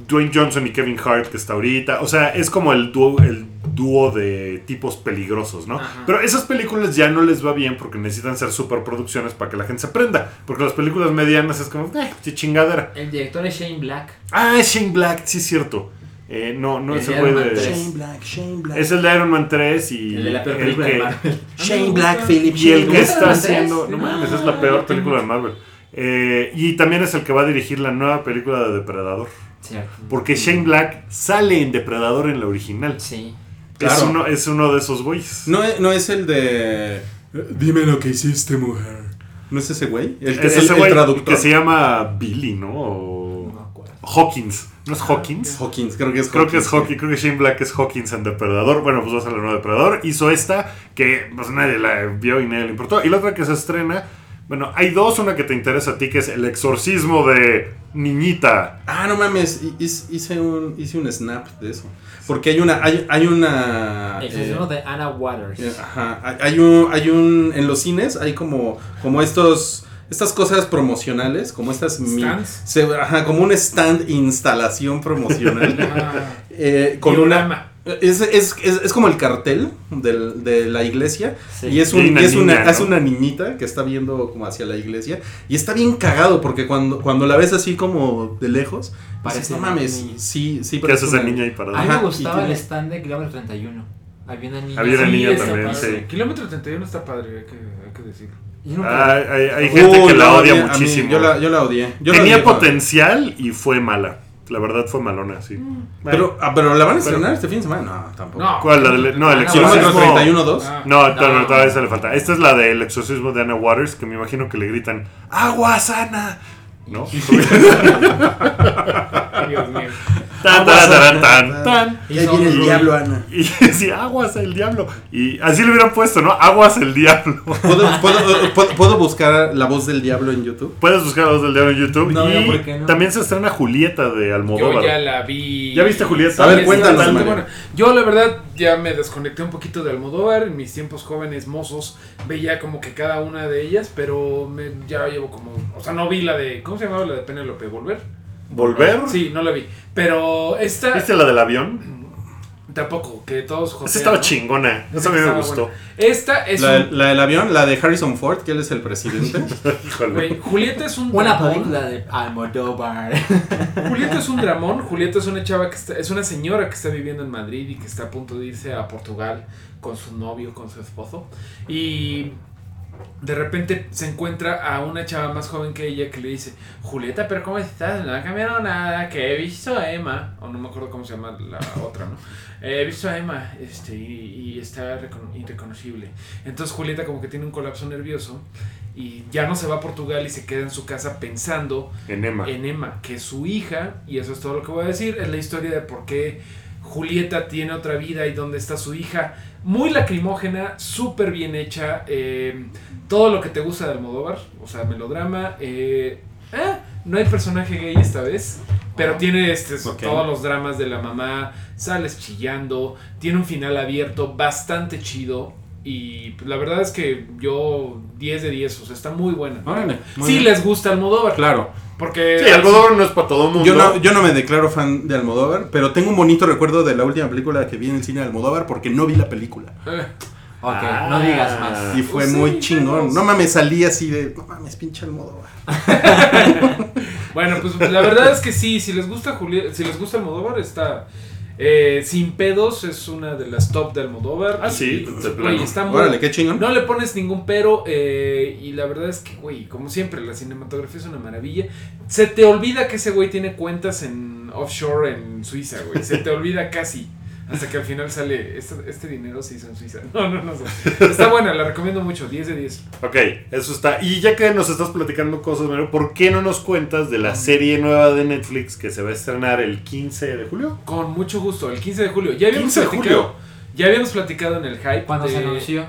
Dwayne Johnson y Kevin Hart que está ahorita. O sea, es como el dúo, el dúo de tipos peligrosos, ¿no? Ajá. Pero esas películas ya no les va bien porque necesitan ser superproducciones para que la gente se prenda. Porque las películas medianas es como, eh, qué chingadera. El director es Shane Black. Ah, es Shane Black, sí es cierto. Eh, no, no El es el güey de. 3. Black, Shane Black. Es el de Iron Man 3 y. El de la peor el película que- de Marvel. [laughs] Shane Black, Philip Y el Shane que está haciendo. No mames, es la peor película de Marvel. Eh, y también es el que va a dirigir la nueva película de Depredador. Cierto. Porque Shane Black sale en Depredador en la original. Sí. Es, Claro. uno, es uno de esos güeyes. No, es- no es el de. Dime lo que hiciste, mujer. ¿No es ese güey? El, es el- ese el güey traductor. que se llama Billy, ¿no? O No me acuerdo. Hawkins. ¿No es Hawkins? Hawkins, creo que es Creo que es sí. Hawkins, creo que Shane Black es Hawkins en Depredador. Bueno, pues va a ser la nueva Depredador. Hizo esta que pues nadie la vio y nadie le importó. Y la otra que se estrena. Bueno, hay dos. Una que te interesa a ti que es El exorcismo de Niñita. Ah, no mames, hi- hice un, hice un snap de eso. Porque hay una. Hay, hay una. El eh, asesino de Anna Waters. eh, Ajá, hay- hay un, hay un, en los cines hay como, como estos, estas cosas promocionales, como estas, mi- ajá, como un stand instalación promocional, [laughs] Ah, eh, con una, es, es, es, es como el cartel del- de la iglesia Sí. y es, un, una y es, una, niña, es ¿no? una niñita que está viendo como hacia la iglesia y está bien cagado porque cuando, cuando la ves así como de lejos, Parece no niña. sí, sí, ¿Qué parece hace esa una- niña ahí A mí me gustaba el stand de kilómetro 31. Había una niña. Había una niña está también, sí. Kilómetro 31 está padre, hay que, hay que decirlo. Nunca- Hay, hay- hay gente que la odia odié, a mí- muchísimo. yo, la, yo la odié. Yo la Tenía odié potencial y fue mala. La verdad fue malona, sí. Bueno, Pero, ah, pero la van a Pero- estrenar este fin de semana. No, tampoco. No. ¿Cuál? La del- no, el Ah, Kilómetro exorcismo. 31 2. Ah. No, No. todavía, todavía se le falta. Esta es la del exorcismo de Anna Waters, que me imagino que le gritan ¡Agua sana! ¿No? [laughs] Dios mío. tan, tan, tan, tan, tan. Y son- Ana. Y [laughs] sí, aguas el diablo. Y así le hubieran puesto, ¿no? Aguas el diablo. ¿Puedo, puedo, eh, puedo- puedo buscar la voz del diablo en YouTube? Puedes buscar la voz del diablo en YouTube. No, y ¿por qué no? también se estrena Julieta de Yo Almodóvar. ya la vi. ¿Ya viste, Julieta? A ver, cuéntanos, buena. Yo, la verdad, ya me desconecté un poquito de Almodóvar. En mis tiempos jóvenes, mozos, veía como que cada una de ellas, pero me, ya llevo como. O sea, no vi la de. ¿Cómo se llamaba la de Penélope? ¿Volver? ¿Volver? Sí, no la vi. Pero esta. ¿Viste la del avión? Tampoco, que todos josean, Esa estaba ¿no? chingona. Esa a mí me gustó. buena. Esta es La, un. la del avión, la de Harrison Ford, que él es el presidente. [laughs] Híjole. güey, Julieta es un. Una dramón. película de Almodóvar. [laughs] Julieta es un dramón. Julieta es una chava que está, es una señora que está viviendo en Madrid y que está a punto de irse a Portugal con su novio, con su esposo. Y de repente se encuentra a una chava más joven que ella que le dice, Julieta, pero ¿cómo estás? No ha cambiado nada, que he visto a Emma, o no me acuerdo cómo se llama la otra, ¿no? He visto a Emma este, y, y está recono- irreconocible. Entonces Julieta como que tiene un colapso nervioso y ya no se va a Portugal y se queda en su casa pensando En Emma. en Emma, que es su hija, y eso es todo lo que voy a decir, es la historia de por qué Julieta tiene otra vida y dónde está su hija. Muy lacrimógena, súper bien hecha, eh, todo lo que te gusta de Almodóvar, o sea, melodrama. eh, eh, no hay personaje gay esta vez, Pero tiene este, todos los dramas de la mamá, sales chillando, tiene un final abierto bastante chido. Y la verdad es que yo 10 de 10, o sea, está muy buena. Órale, muy Sí bien. les gusta Almodóvar. Claro. Porque Sí, Almodóvar no es para todo mundo. Yo no, yo no me declaro fan de Almodóvar, pero tengo un bonito recuerdo de la última película que vi en el cine de Almodóvar porque no vi la película. Eh, Ok, Ah. no digas más. Y fue Pues sí, muy chingón. No mames, salí así de. No mames, pinche Almodóvar. [laughs] Bueno, pues la verdad es que sí, si les gusta Juli- si les gusta Almodóvar, está eh, sin pedos, es una de las top de Almodóvar. Ah, sí, de güey, plano. está muy- Órale, qué chingón. No le pones ningún pero eh, y la verdad es que, güey, como siempre, la cinematografía es una maravilla. Se te olvida que ese güey tiene cuentas en offshore en Suiza, güey. Se te olvida casi. Hasta que al final sale, este, este dinero se hizo en Suiza. [laughs] No, no, no. Está buena, la recomiendo mucho, 10 de 10. Ok, eso está. Y ya que nos estás platicando cosas, ¿por qué no nos cuentas de la serie nueva de Netflix que se va a estrenar el 15 de julio? Con mucho gusto, el 15 de julio. Ya habíamos 15 de platicado. julio. Ya habíamos platicado en el hype. Cuando de, se anunció.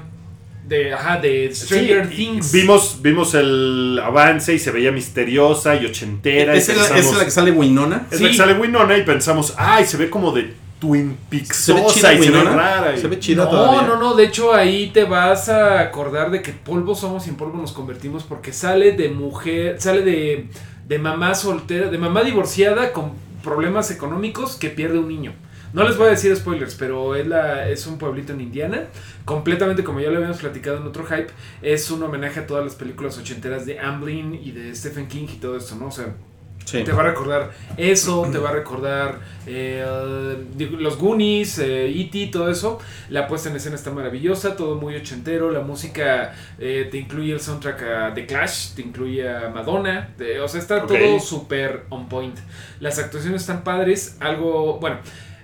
De, ajá, de Stranger Sí, Things. Vimos, vimos el avance y se veía misteriosa y ochentera. y ¿Es, la, pensamos- es la que sale Winona? es la que sale Winona y pensamos, ay, se ve como de Twin Peaks ¿Se ve chida y se ve rara. y- Se ve chida no, todavía. no, no, de hecho ahí te vas a acordar de que polvo somos y en polvo nos convertimos porque sale de mujer, sale de, de mamá soltera, de mamá divorciada con problemas económicos que pierde un niño. No les voy a decir spoilers, pero es, la, es un pueblito en Indiana, completamente como ya lo habíamos platicado en otro hype, es un homenaje a todas las películas ochenteras de Amblin y de Stephen King y todo esto, ¿no? O sea, Sí. te va a recordar eso, te va a recordar eh, los Goonies, eh, E.T., todo eso. La puesta en escena está maravillosa, todo muy ochentero. La música eh, te incluye el soundtrack a The Clash, te incluye a Madonna. o sea, está todo súper on point. Las actuaciones están padres, algo, bueno.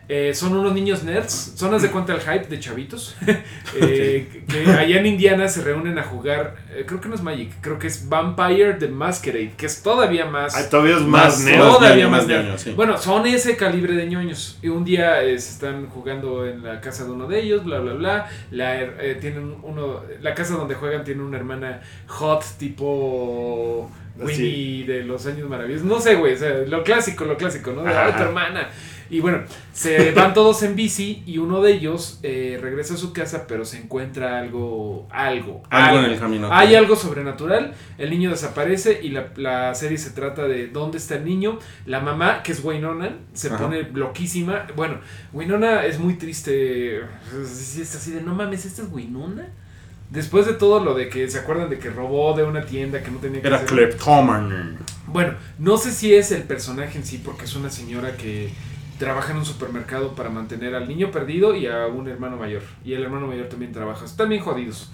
Eh, son unos niños nerds, son haz de cuenta el hype de chavitos, [laughs] eh, [laughs] que allá en Indiana se reúnen a jugar, eh, creo que no es Magic, creo que es Vampire the Masquerade, que es todavía más... Ay, todavía es más, Más nerd. Todavía más nerd. sí. Bueno, son ese calibre de ñoños. Y un día eh, se están jugando en la casa de uno de ellos, bla, bla, bla. La, eh, tienen uno, la casa donde juegan tiene una hermana hot tipo Winnie de los años maravillosos. No sé, güey, o sea, lo clásico, lo clásico, ¿no? De Ajá, "Ay, tu hermana. Y bueno, se [laughs] van todos en bici y uno de ellos eh, regresa a su casa, pero se encuentra algo, algo, Algo en el camino. Hay algo sobrenatural, el niño desaparece y la, la serie se trata de dónde está el niño. La mamá, que es Winona, se Ajá. pone loquísima. Bueno, Winona es muy triste. Es así de, no mames, ¿esta es Winona? Después de todo lo de que se acuerdan de que robó de una tienda que no tenía que Era. Kleptoman. Bueno, no sé si es el personaje en sí, porque es una señora que trabaja en un supermercado para mantener al niño perdido y a un hermano mayor. Y el hermano mayor también trabaja. Están bien jodidos.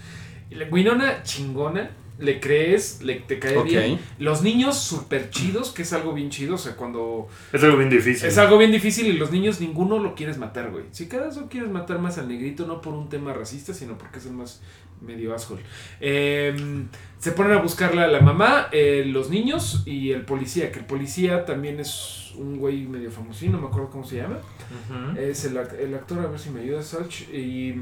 Winona chingona, le crees, le, te cae bien. Los niños super chidos, que es algo bien chido, o sea, cuando... Es algo bien difícil. Es algo bien difícil y los niños ninguno lo quieres matar, güey. Si cada vez quieres matar más al negrito, no por un tema racista, sino porque es el más medio asshole. Eh, se ponen a buscarla la mamá, eh, los niños y el policía, que el policía también es un güey medio famosín, no me acuerdo cómo se llama. Es el, el actor, a ver si me ayuda, Salch, y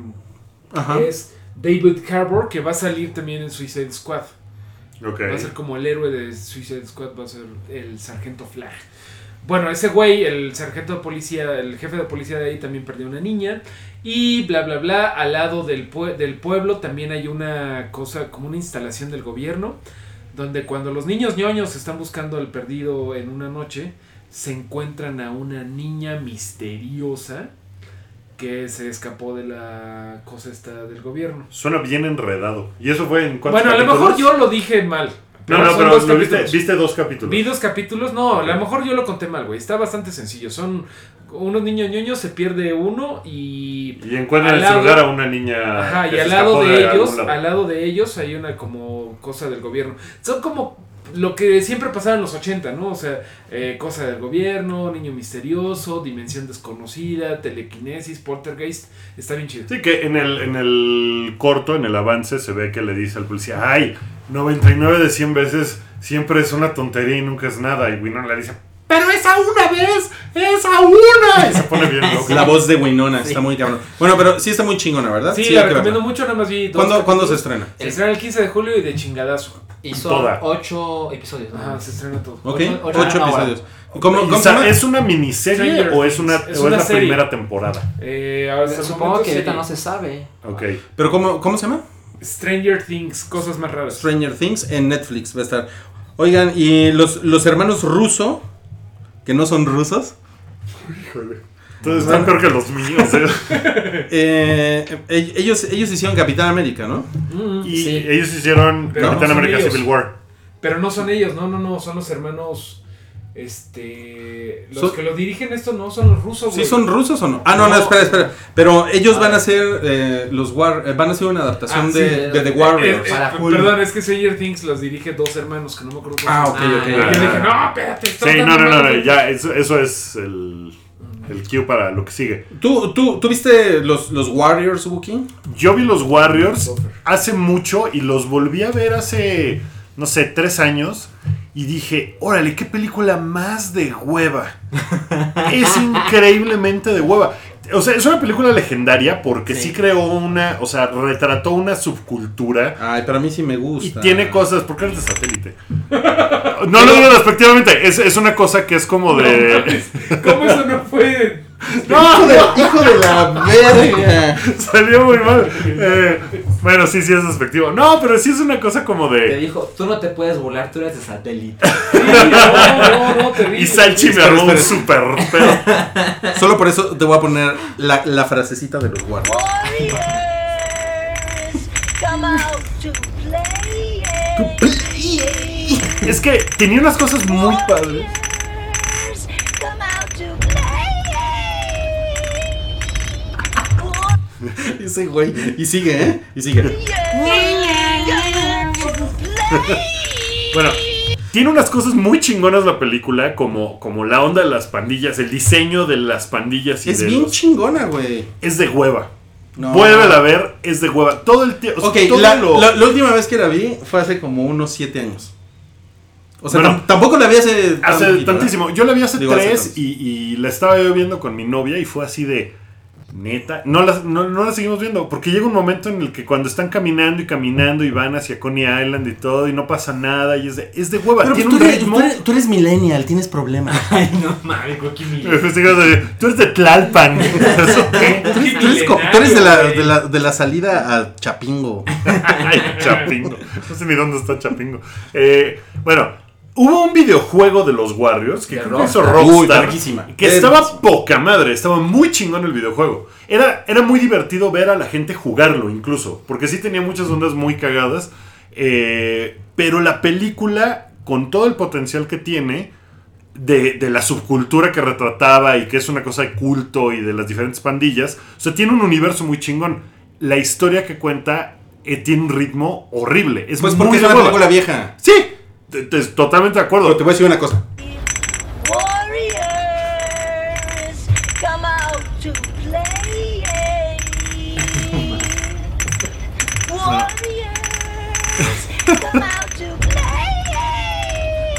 Ajá. es David Harbour, que va a salir también en Suicide Squad. Va a ser como el héroe de Suicide Squad, va a ser el sargento Flag. Bueno, ese güey, el sargento de policía, el jefe de policía de ahí también perdió una niña. Y bla, bla, bla. Al lado del, pue- del pueblo también hay una cosa, como una instalación del gobierno. Donde cuando los niños ñoños están buscando al perdido en una noche, se encuentran a una niña misteriosa que se escapó de la cosa esta del gobierno. Suena bien enredado. ¿Y eso fue en cuántos Bueno, a lo mejor yo lo dije mal. No, no, pero dos viste, viste dos capítulos. Vi dos capítulos, no, a lo mejor yo lo conté mal, güey. Está bastante sencillo. Son unos niños ñoños, se pierde uno y. Y encuentran al en su lugar a una niña. Ajá, y al lado de ellos, lado. al lado de ellos hay una como cosa del gobierno. Son como lo que siempre pasaba en los 80, ¿no? O sea, eh, cosa del gobierno, niño misterioso, dimensión desconocida, telequinesis, poltergeist. Está bien chido. Sí, que en el, en el corto, en el avance, se ve que le dice al policía, ay, 99 de 100 veces siempre es una tontería y nunca es nada. Y Winona le dice, pero esa una vez, esa una. Y se pone bien loco. La voz de Winona está muy cabrón. Bueno, pero sí está muy chingona, ¿verdad? Sí, hay la recomiendo mucho, nada más vi dos ¿Cuándo, ¿Cuándo se estrena? Se estrena el 15 de julio y de chingadazo. Y son Toda. ocho episodios. ¿no? Ajá, se estrena todo. Ok, Ocho- ocho, ocho- episodios. ¿Cómo, O cómo sea? ¿Es una miniserie Stranger o es, una. Es o es la serie. primera temporada? Eh, Supongo que ahorita no se sabe. Ok. ¿Pero cómo, cómo se llama? Stranger Things, cosas más raras. Stranger Things en Netflix va a estar. Oigan, y los, los hermanos Russo, que no son rusos, Entonces están peor que los míos. ¿eh? [laughs] eh, e- ellos, ellos hicieron Capitán América, ¿no? Mm, Y Sí. ellos hicieron Pero Capitán no América ellos. Civil War. Pero no son ellos, no, no, no, son los hermanos. Este. Los Son- que lo dirigen esto no son los rusos, ¿Sí güey. son rusos o no? Ah, no, no, No. espera, espera. Pero ellos van Ah. a ser eh, los War, eh, van a hacer una adaptación Ah, sí, de, The eh, Warriors. Eh, Para eh, perdón, es que Stranger Things los dirige dos hermanos que no me acuerdo Ah, ok, ok. Y Ah. yo dije, no, espérate, Sí, no, no, no, mal". no, ya, eso, eso es el, el cue para lo que sigue. ¿Tú, tú, ¿Tú viste los, los Warriors, Wookie? Yo vi los Warriors hace mucho y los volví a ver hace, no sé, tres años. Y dije, órale, qué película más de hueva. [laughs] es increíblemente de hueva. O sea, es una película legendaria porque sí, Sí. creó una, o sea, retrató una subcultura. Ay, pero a mí sí me Y gusta. tiene cosas, ¿por qué eres de satélite? [laughs] No lo digo despectivamente, es, es una cosa que es como de... ¿Cómo eso no fue? ¡Hijo de, hijo de la verga! [laughs] Salió muy mal. [laughs] Eh, bueno, sí, sí es despectivo. No, pero sí es una cosa como Te de... dijo, tú no te puedes volar, tú eres de satélite. [laughs] Sí, no, no, no, te Y Salchi me armó un super pedo. Solo por eso te voy a poner la, la frasecita de los Warriors. Warriors, come out to play. Es que tenía unas cosas muy padres. [laughs] Ese güey. Y sigue, ¿eh? Y sigue. Bueno, tiene unas cosas muy chingonas la película, como, como la onda de las pandillas, el diseño de las pandillas y Es de bien los- chingona, güey. Es de hueva. No. Vuélvela a ver, es de hueva. Todo el tiempo. Ok, la, la- la última vez que la vi fue hace como unos 7 años. O sea, Bueno, tampoco la vi hace. Hace poquito, tantísimo. Yo la vi hace Digo, hace tres tantos. y, y la estaba yo viendo con mi novia y fue así de. Neta, no la, no, no la seguimos viendo. Porque llega un momento en el que cuando están caminando y caminando y van hacia Coney Island y todo y no pasa nada y es de, es de hueva. Pero Tiene pues, un tú, eres, ritmo. tú eres- tú eres millennial, tienes problemas. [laughs] Ay, no mames, Coqui Mil. Tú eres de Tlalpan. [laughs] [laughs] ¿Eso qué? Tú eres, tú eres co- tú eres de, la, de, la, de la salida a Chapingo. Ay, Chapingo. No sé ni dónde está Chapingo. Eh, bueno, hubo un videojuego de los Warriors que De creo que hizo Rockstar. Uy, que Verguísima. estaba poca madre, estaba muy chingón el videojuego. Era, era muy divertido ver a la gente jugarlo incluso, porque sí tenía muchas ondas muy cagadas. eh, pero la película, con todo el potencial que tiene, de, de la subcultura que retrataba y que es una cosa de culto y de las diferentes pandillas. O sea, tiene un universo muy chingón. La historia que cuenta eh, tiene un ritmo horrible. Es Pues muy porque es una película vieja. Sí, totalmente de acuerdo. Pero te voy a decir una cosa.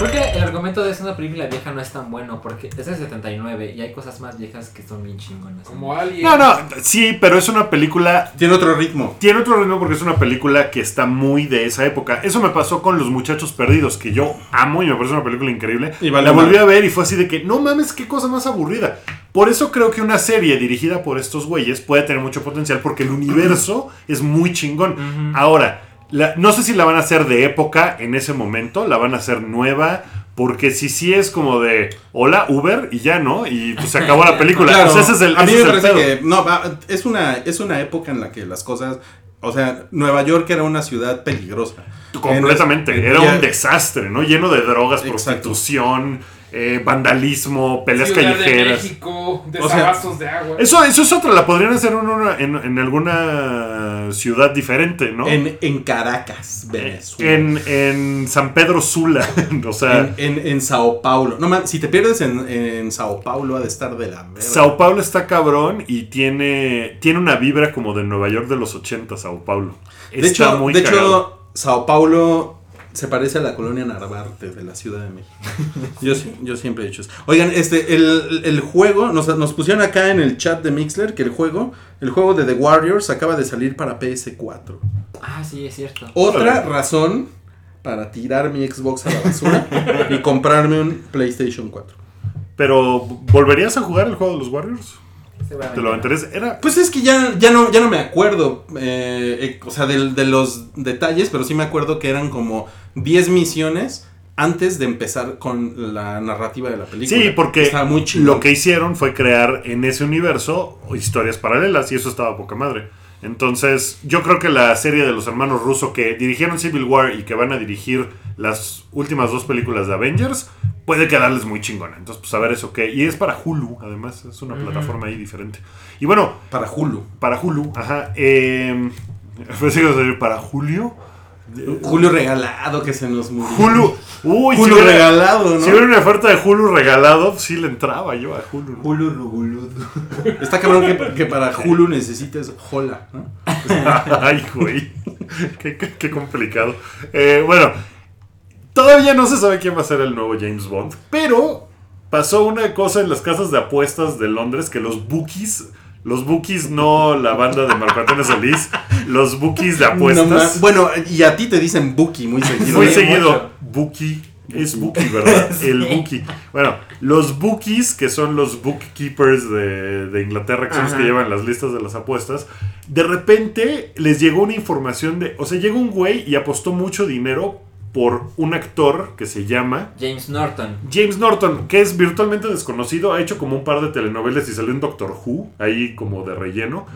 Creo que el argumento de es una película vieja no es tan bueno porque es del 79 y hay cosas más viejas que son bien chingonas. Como alguien. No, no, sí, pero es una película Tiene otro ritmo. Tiene otro ritmo porque es una película que está muy de esa época. Eso me pasó con Los Muchachos Perdidos, que yo amo y me parece una película increíble. Y vale la volví a ver y fue así de que, no mames, qué cosa más aburrida. Por eso creo que una serie dirigida por estos güeyes puede tener mucho potencial porque el universo es muy chingón. Ahora, la- no sé si la van a hacer de época en ese momento, la van a hacer nueva. Porque si sí es como de hola Uber y ya no, y pues se acabó la película. [laughs] Claro, ese es el, a mí me parece pedo. que no, es una es una época en la que las cosas, o sea, Nueva York era una ciudad peligrosa. Completamente. En- Era un desastre, ¿no? Lleno de drogas, Exacto. prostitución, eh, vandalismo, peleas Ciudad de callejeras. México, O sea, desabastos de agua. Eso, eso es otra, la podrían hacer en, una- en, en alguna ciudad diferente, ¿no? En, en Caracas, Venezuela. En, en San Pedro Sula, [laughs] o sea, En, en, en Sao Paulo. No man, si te pierdes en, en Sao Paulo ha de estar de la verga. Sao Paulo está cabrón y tiene, tiene una vibra como de Nueva York de los 80, Sao Paulo. de Está hecho, muy de cagado. hecho, Sao Paulo se parece a la colonia Narvarte de la Ciudad de México. [laughs] Yo, yo siempre he dicho eso. Oigan, este, el, el juego, nos, nos pusieron acá en el chat de Mixler que el juego, el juego de The Warriors acaba de salir para PS4. Ah, sí, es cierto. Otra razón para tirar mi Xbox a la basura [laughs] y comprarme un PlayStation 4. Pero, ¿volverías a jugar el juego de los Warriors? ¿Te lo aventarías? Era. Pues es que ya, ya, no, ya no me acuerdo, eh, eh, o sea, de, los detalles, pero sí me acuerdo que eran como 10 misiones antes de empezar con la narrativa de la película. Sí, porque muy lo que hicieron fue crear en ese universo historias paralelas y eso estaba poca madre. Entonces, yo creo que la serie de los hermanos Russo que dirigieron Civil War y que van a dirigir las últimas dos películas de Avengers puede quedarles muy chingona. Entonces, pues a ver eso qué. Y es para Hulu, además, es una plataforma ahí diferente. Y bueno, Para Hulu. para Hulu, ajá. [laughs] Eh, decir para Julio. Julio regalado que se nos murió. Hulu. Uy, Hulu si hubiera- regalado, ¿no? Si hubiera una oferta de Hulu regalado, sí le entraba yo a Hulu. ¿no? Hulu ruguludo. Está cabrón que, que para Hulu necesites Hola, ¿no? [laughs] Ay, güey. qué, qué- qué complicado. Eh, bueno, todavía no se sabe quién va a ser el nuevo James Bond, pero pasó una cosa en las casas de apuestas de Londres que los bookies, los bookies no la banda de Marco Antonio Solís, los bookies de No apuestas. bueno, y a ti te dicen Buki muy seguido. muy seguido, bookie. Es bookie, ¿verdad? [laughs] El bookie. Bueno, los bookies, que son los bookkeepers de, de Inglaterra, que son los que llevan las listas de las apuestas, de repente les llegó una información de. O sea, llegó un güey y apostó mucho dinero por un actor que se llama James Norton. James Norton, que es virtualmente desconocido, ha hecho como un par de telenovelas y salió en Doctor Who, ahí como de relleno.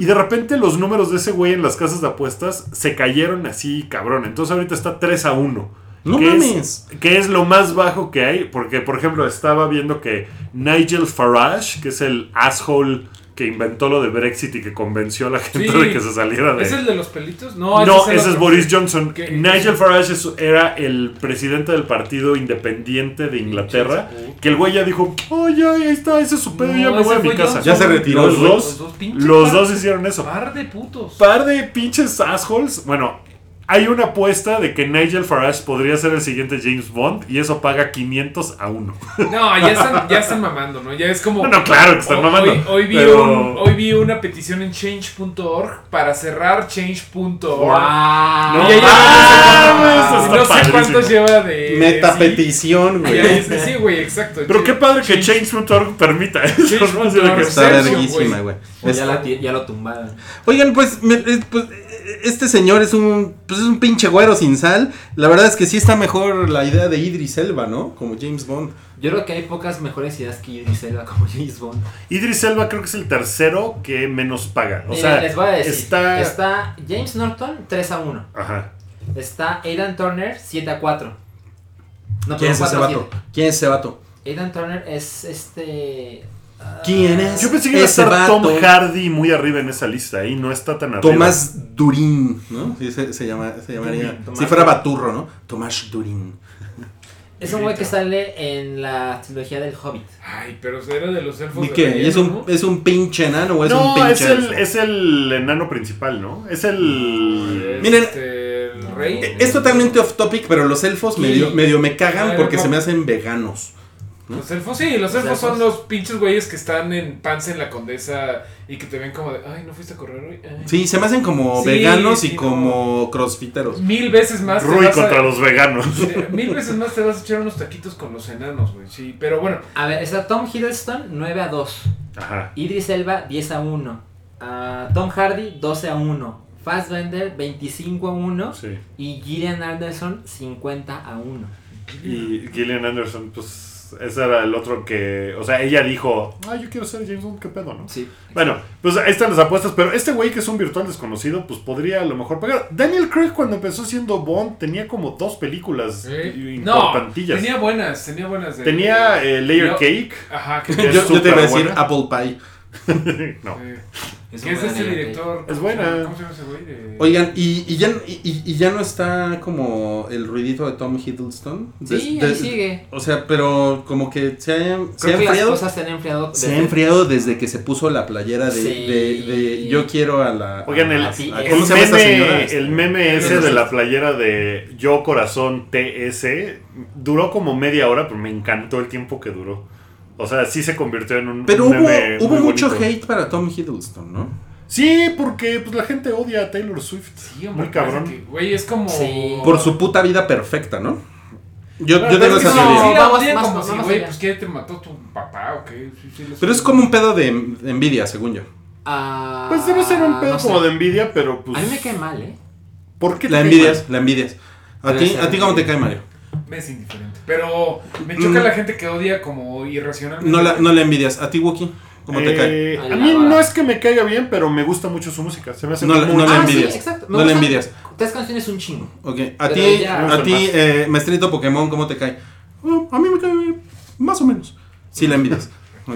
Y de repente los números de ese güey en las casas de apuestas se cayeron así, cabrón. Entonces ahorita está 3 a 1. No que mames. Es, que es lo más bajo que hay, porque por ejemplo estaba viendo que Nigel Farage, que es el asshole que inventó lo de Brexit y que convenció a la gente Sí. de que se saliera de... ¿Es el de los pelitos? No, ese es. Boris Johnson. ¿Qué? Nigel Farage es- era el presidente del partido independiente de Inglaterra. Que el güey ya dijo, oh, ya, ahí está, ese es su pedo, No, ya me voy a mi casa. Ya se retiró Los dos, Los dos pinches los dos hicieron eso. Par de putos. Par de pinches assholes. Bueno, hay una apuesta de que Nigel Farage podría ser el siguiente James Bond y eso paga 500 a 1. [laughs] No, ya están, ya están mamando, ¿no? Ya es como. [laughs] No, no, claro que están Hoy- mamando, Hoy, hoy vi pero- un- hoy vi una petición en change.org para cerrar change.org. ¡Wow! No, Ah, no eso sé está cuántos- no sé cuántos lleva de. Meta sí. petición, Ya güey. Sí, güey, exacto. Pero qué padre que Change- Change.org permita eso. que- Change.org. Está Sergio, verguísima, güey. ya, la ya lo tumbaron. Oigan, pues, me- eh, pues, este señor es un, pues es un pinche güero sin sal. La verdad es que sí está mejor la idea de Idris Elba, ¿no? Como James Bond. Yo creo que hay pocas mejores ideas que Idris Elba como James Bond. Idris Elba creo que es el tercero que menos paga. O Miren, sea, les voy a decir. está... Está James Norton 3 a 1. Ajá. Está Aidan Turner 7 a 4. No, ¿Quién es ese 4 a vato? 7. ¿Quién es ese vato? Aidan Turner es este. Ah, ¿Quién es? Yo pensé que iba a estar Tom. Hardy muy arriba en esa lista y no está tan arriba. Tomás Durín, ¿no? Sí, se, se llama, se llamaría. Durín, Tomás si fuera Durín. Baturro, ¿no? Tomás Durín. Es un güey que sale en la trilogía del Hobbit. Ay, pero era de los elfos. ¿Y de qué? relleno, ¿Es un, ¿no? ¿Es un pinche enano o es un no, pinche es el, es el enano principal, ¿no? Es el... Es, Miren, este, el rey. Eh, Es totalmente off topic, pero los elfos medio, medio me cagan Ah, porque no. se me hacen veganos. Los elfos, sí, los elfos son los pinches güeyes que están en panza en la condesa y que te ven como de, ay, no fuiste a correr hoy. Ay". Sí, se me hacen como Sí, veganos y no. como crossfiteros. Mil veces más. te Rui a- contra los veganos. Mil veces más te vas a echar unos taquitos con los enanos, güey. Sí, pero bueno. A ver, está Tom Hiddleston 9 a 2. Ajá. Idris Elba 10 a 1. Ah, Tom Hardy 12 a 1. Fassbender 25 a 1. Sí. Y Gillian Anderson 50 a 1. Y Gillian Anderson, pues ese era el otro que... O sea, ella dijo, ah, yo quiero ser James Bond, qué pedo, ¿no? Sí. Bueno, pues ahí están las apuestas, pero este güey que es un virtual desconocido, pues podría a lo mejor pagar. Daniel Craig cuando empezó siendo Bond tenía como dos películas ¿eh? No, tenía buenas, tenía buenas. de- Tenía eh, Layer Yo- Cake. Ajá, que Yo- Yo, te iba a decir. Apple Pie. [laughs] no. Eh, Es ¿Qué es buen este buena. se llama- ¿Cómo se llama ese güey? De- Oigan, y, y, ya, y, y ya no está como el ruidito de Tom Hiddleston. Sí, de- ahí sigue. O sea, pero como que se ha, se ha que las enfriado. cosas se han enfriado. Se ha desde- enfriado desde que se puso la playera de, Sí. de, de yo quiero a la. Oigan, el, a- sí, a- el ¿Cómo el se llama esta meme, señora? el meme ese de la playera de Yo Corazón TS duró como media hora, pero me encantó el tiempo que duró. O sea, sí se convirtió en un, Pero un hubo, meme hubo muy mucho bonito. hate para Tom Hiddleston, ¿no? Sí, porque pues, la gente odia a Taylor Swift. Sí, hombre, Muy cabrón. que, Güey, es como. Sí. Por su puta vida perfecta, ¿no? Yo, Pero yo tengo es esa que teoría. Sí, la odian como si, güey, pues ¿qué te mató tu papá o qué? Sí, sí, lo Pero sé. es como un pedo de, de envidia, según yo. Ah, Pues debe ser un pedo no sé. como de envidia, pero pues. A mí me cae mal, ¿eh? ¿Por qué te La envidias, mal? la envidias. ¿A ti, ¿A ti cómo te cae, Mario? Me es indiferente. Pero me choca Mm. la gente que odia como irracionalmente. No la, no la envidias. ¿A ti, Wookie? ¿Cómo te cae? Eh, a mí no es que me caiga bien, pero me gusta mucho su música. Se me hace No la- muy no la ah, envidias. sí, exacto. Me No le envidias. Tres canciones un chingo. Ok. ¿A ti, a ti eh, maestrito Pokémon, cómo te cae? Oh, a mí me cae más o menos. Sí, la envidias. [laughs]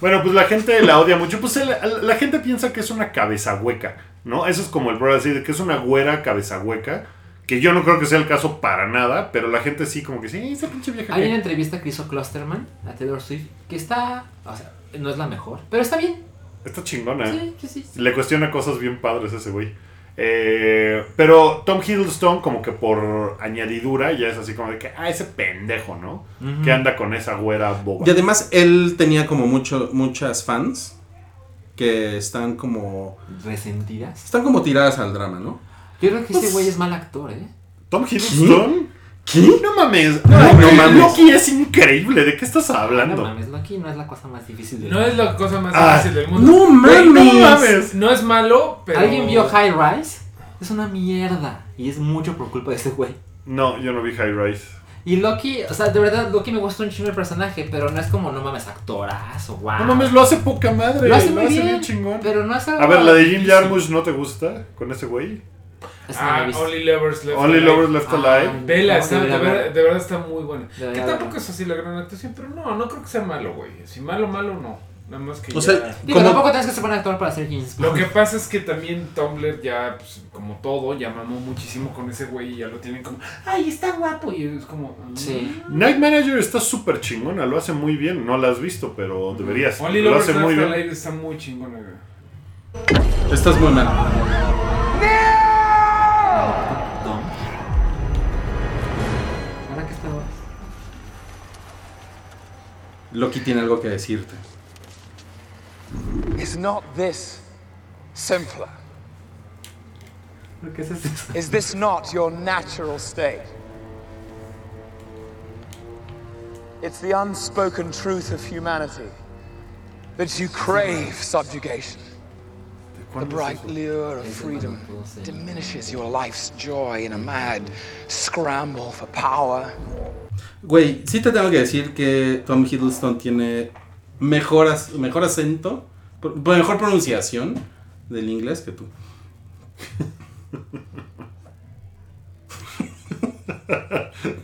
Bueno, pues la gente la odia mucho. Pues la, la gente piensa que es una cabeza hueca, ¿no? Eso es como el brother así, de que es una güera cabeza hueca. Que yo no creo que sea el caso para nada, pero la gente sí, como que sí, esa pinche vieja. Hay que-". una entrevista que hizo Clusterman a Taylor Swift que está. O sea, no es la mejor, pero está bien. Está chingona. Sí, sí, sí. Le cuestiona cosas bien padres ese güey. Eh, pero Tom Hiddleston, como que por añadidura, ya es así como de que, ah, ese pendejo, ¿no? Que anda con esa güera boba. Y además, él tenía como mucho, muchas fans que están como. Resentidas. Están como tiradas al drama, ¿no? Yo creo que Pues- ese güey es mal actor, ¿eh? Tom Hiddleston. ¿Qué? No mames. Ay, no Loki- mames. Loki es increíble. ¿De qué estás No hablando? mames, Loki no es la cosa más difícil del No es la cosa más Ah, difícil del mundo. no mames. no mames. No es malo, pero. ¿Alguien vio High Rise? Es una mierda. Y es mucho por culpa de ese güey. No, yo no vi High Rise. Y Loki, o sea, de verdad, Loki me gusta un chingo el personaje, pero no es como, no mames, actorazo, wow. No mames, lo hace poca madre. Lo hace muy bien, chingón. Pero no es algo A ver, la de Jim. Jarmusch no te gusta con ese güey. No Ah. Only Lovers Left Only Alive. Lovers Left Ah, Alive. Vela, No, está- de, verdad, ver. de verdad está muy buena. Que tampoco es así la gran actuación, pero no, no creo que sea malo, güey. Si malo, malo, no. Nada más que O ya- sea, Digo, como- tampoco tienes que ser buen actor para ser James Lo que pasa es que también Tumblr ya, pues, como todo, ya mamó muchísimo con ese güey y ya lo tienen como, ay, está guapo. Y es como, mm. Sí. Night Manager está súper chingona, lo hace muy bien. No la has visto, pero deberías. Only Lo Lovers hace muy Left bien. Alive está muy chingona, güey. Estás muy Loki tiene algo que decirte. Is not this simpler? ¿Qué es eso? Is this not your natural state? It's the unspoken truth of humanity that you crave subjugation. The bright lure of freedom diminishes your life's joy in a mad scramble for power. Güey, sí te tengo que decir que Tom Hiddleston tiene mejor, mejor acento, mejor pronunciación del inglés que tú. [laughs]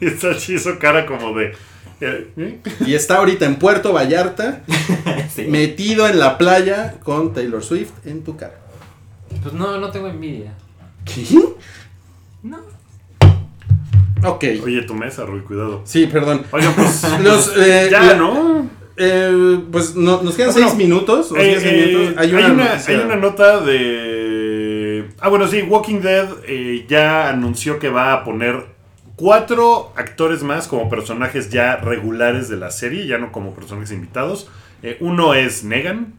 Y está hizo cara como de. eh, ¿eh? Y está ahorita en Puerto Vallarta, [laughs] Sí. metido en la playa con Taylor Swift en tu cara. Pues no, no tengo envidia. ¿Qué? No. Ok. Oye, tu mesa, Rui, cuidado. Sí, perdón. Oigan, pues. [laughs] Eh, ya, la- ¿no? eh, pues no- nos quedan Ah, bueno, seis minutos. o Eh, eh, minutos. hay, una, hay una nota de. Ah, bueno, sí, Walking Dead eh, ya anunció que va a poner cuatro actores más como personajes ya regulares de la serie, ya no como personajes invitados. Eh, uno es Negan,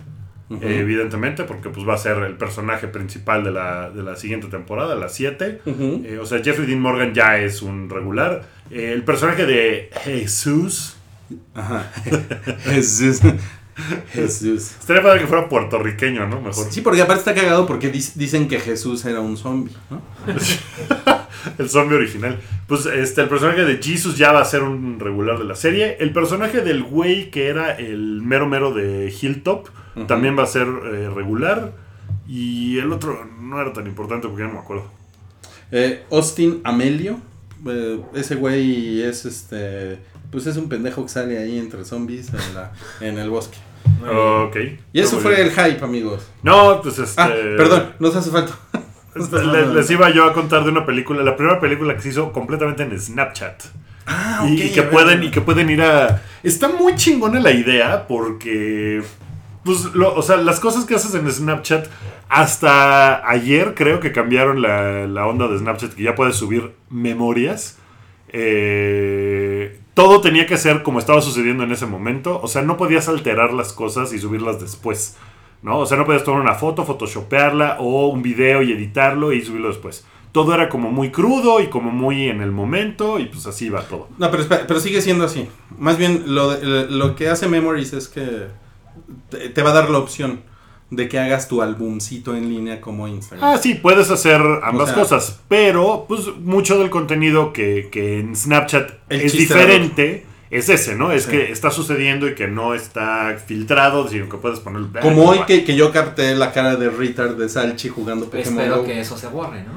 Eh, evidentemente, porque pues va a ser el personaje principal de la, de la siguiente temporada, la 7. Ujú. Eh, o sea, Jeffrey Dean Morgan ya es un regular. Eh, el personaje de Jesús. Ajá. [laughs] Jesús. Jesús. Estaría padre que fuera puertorriqueño, ¿no? Mejor. Sí, porque aparte está cagado porque dicen que Jesús era un zombie, ¿no? [laughs] El zombie original. Pues este, el personaje de Jesus ya va a ser un regular de la serie. El personaje del güey que era el mero mero de Hilltop también va a ser eh, regular. Y el otro no era tan importante porque ya no me acuerdo. Eh, Austin Amelio. eh, ese güey es este. Pues es un pendejo que sale ahí entre zombies en, la, en el bosque. Ok. Y eso fue bien. el hype, amigos. No, pues este. Ah, perdón, nos hace falta. [laughs] le- les iba yo a contar de una película, la primera película que se hizo completamente en Snapchat. Ah, y, ok, y que ver. pueden y que pueden ir a está muy chingona la idea porque pues lo- o sea las cosas que haces en Snapchat hasta ayer creo que cambiaron la, la onda de Snapchat que ya puedes subir memorias Eh, todo tenía que ser como estaba sucediendo en ese momento o sea no podías alterar las cosas y subirlas después ¿no? O sea, no podías tomar una foto, photoshopearla o un video y editarlo y subirlo después. Todo era como muy crudo y como muy en el momento y pues así va todo. No, pero, pero sigue siendo así. Más bien, lo, lo que hace Memories es que te, te va a dar la opción de que hagas tu albumcito en línea como Instagram. Ah, sí, puedes hacer ambas O sea- cosas, pero pues mucho del contenido que, que en Snapchat es diferente es ese, ¿no? Es Sí. que está sucediendo y que no está filtrado, sino que puedes poner... Como hoy que, que yo capté la cara de Ritter de Salchi jugando Pokémon Espero Go. que eso se borre, ¿no?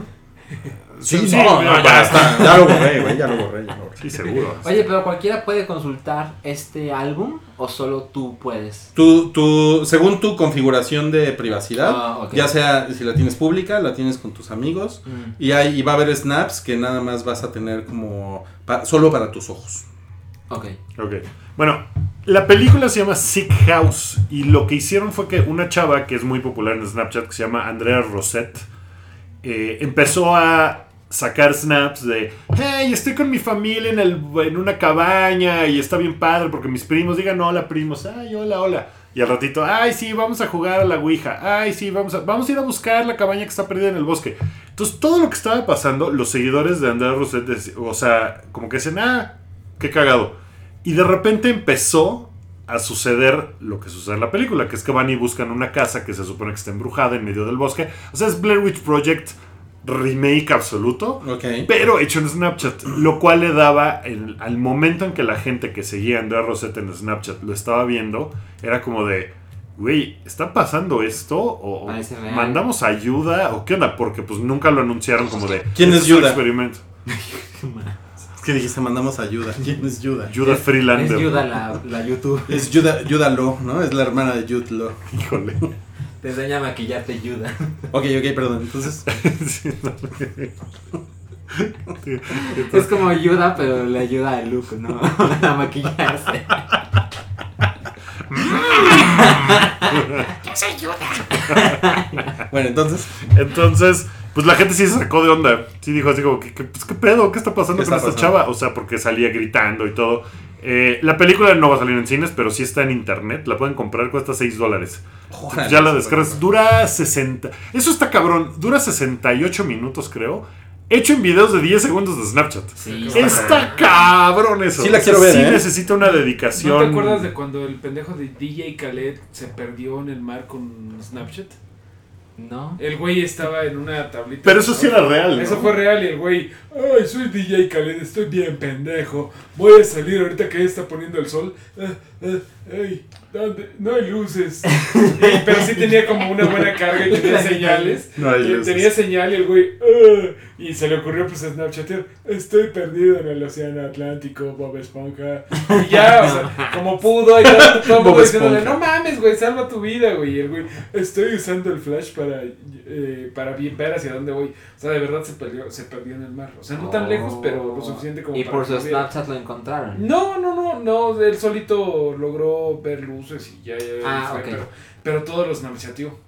[laughs] Sí, Sí, no, sí, no, ya. ya está. Ya lo borré, güey, ya lo borré, ya lo borré. Sí, seguro. Oye, pero cualquiera puede consultar este álbum o solo tú puedes. Tu, tu, según tu configuración de privacidad, Ah, ya sea si la tienes pública, la tienes con tus amigos, Mm. y, hay, y va a haber snaps que nada más vas a tener como pa- solo para tus ojos. Ok. Ok. Bueno, la película se llama Sick House y lo que hicieron fue que una chava que es muy popular en Snapchat, que se llama Andrea Rosette, eh, empezó a sacar snaps de, hey, estoy con mi familia en, el, en una cabaña y está bien padre porque mis primos digan hola primos, ay, hola, hola. Y al ratito, ay, sí, vamos a jugar a la Ouija, ay, sí, vamos a, vamos a ir a buscar la cabaña que está perdida en el bosque. Entonces, todo lo que estaba pasando, los seguidores de Rosette, dec- o sea, como que dicen, ah, qué cagado. Y de repente empezó a suceder lo que sucede en la película, que es que van y buscan una casa que se supone que está embrujada en medio del bosque. O sea, es Blair Witch Project remake absoluto, pero hecho en Snapchat, lo cual le daba, el- al momento en que la gente que seguía a Andrea Rosetta en Snapchat lo estaba viendo, era como de, güey, ¿está pasando esto? ¿O mandamos ayuda? ¿O qué onda? Porque pues nunca lo anunciaron como de, ¿Quién es "Este un Yuda?" experimento. [laughs] Es que dijiste, mandamos ayuda. ¿Quién es Yuda? Yuda Es Freelander. Yuda la, la YouTube. Es Yuda, Yuda Lo, ¿no? Es la hermana de Jude Lo. Híjole. Te enseña a maquillarte Yuda. Ok, ok, perdón. Entonces, [laughs] Sí, no. Es como Yuda, pero le ayuda a Luke, ¿no? [laughs] a maquillarse. [laughs] bueno, entonces, Entonces, pues la gente sí se sacó de onda. Sí dijo así como, ¿qué, qué, pues, ¿qué pedo? ¿Qué está pasando ¿Qué con esta chava? O sea, porque salía gritando y todo. Eh, la película no va a salir en cines, pero sí está en internet. La pueden comprar, cuesta 6 dólares. Ya la descargas. Dura 60. Eso está cabrón. Dura 68 minutos, creo. Hecho en videos de 10 segundos de Snapchat. Sí, Está cabrón eso. Sí la quiero ver, sí ¿eh? necesita una dedicación. ¿No te acuerdas de cuando el pendejo de DJ Khaled se perdió en el mar con Snapchat? ¿No? El güey estaba en una tablita. Pero eso sí era real, ¿no? Eso fue real y el güey, ay, soy DJ Khaled, estoy bien pendejo. Voy a salir ahorita que está poniendo el sol. Ah, ey, No hay luces. Y- [laughs] pero sí tenía como una buena carga y [laughs] tenía señales. No hay luces. Tenía señal y el güey, "Ah", y se le ocurrió pues a Snapchatear, estoy perdido en el océano Atlántico, Bob Esponja. Y ya, o sea, [laughs] como pudo, y todo, todo mundo diciéndole, no mames, güey, salva tu vida, güey. Y el güey, estoy usando el flash para, eh, para bien ver hacia dónde voy. O sea, de verdad se perdió, se perdió en el mar. O sea, no tan lejos, pero lo suficiente como Oh. Y para por su. Snapchat lo encontraron. No, no, no, no, él solito logró ver luces y ya, ya Ah, pero, pero todos los snapchateó.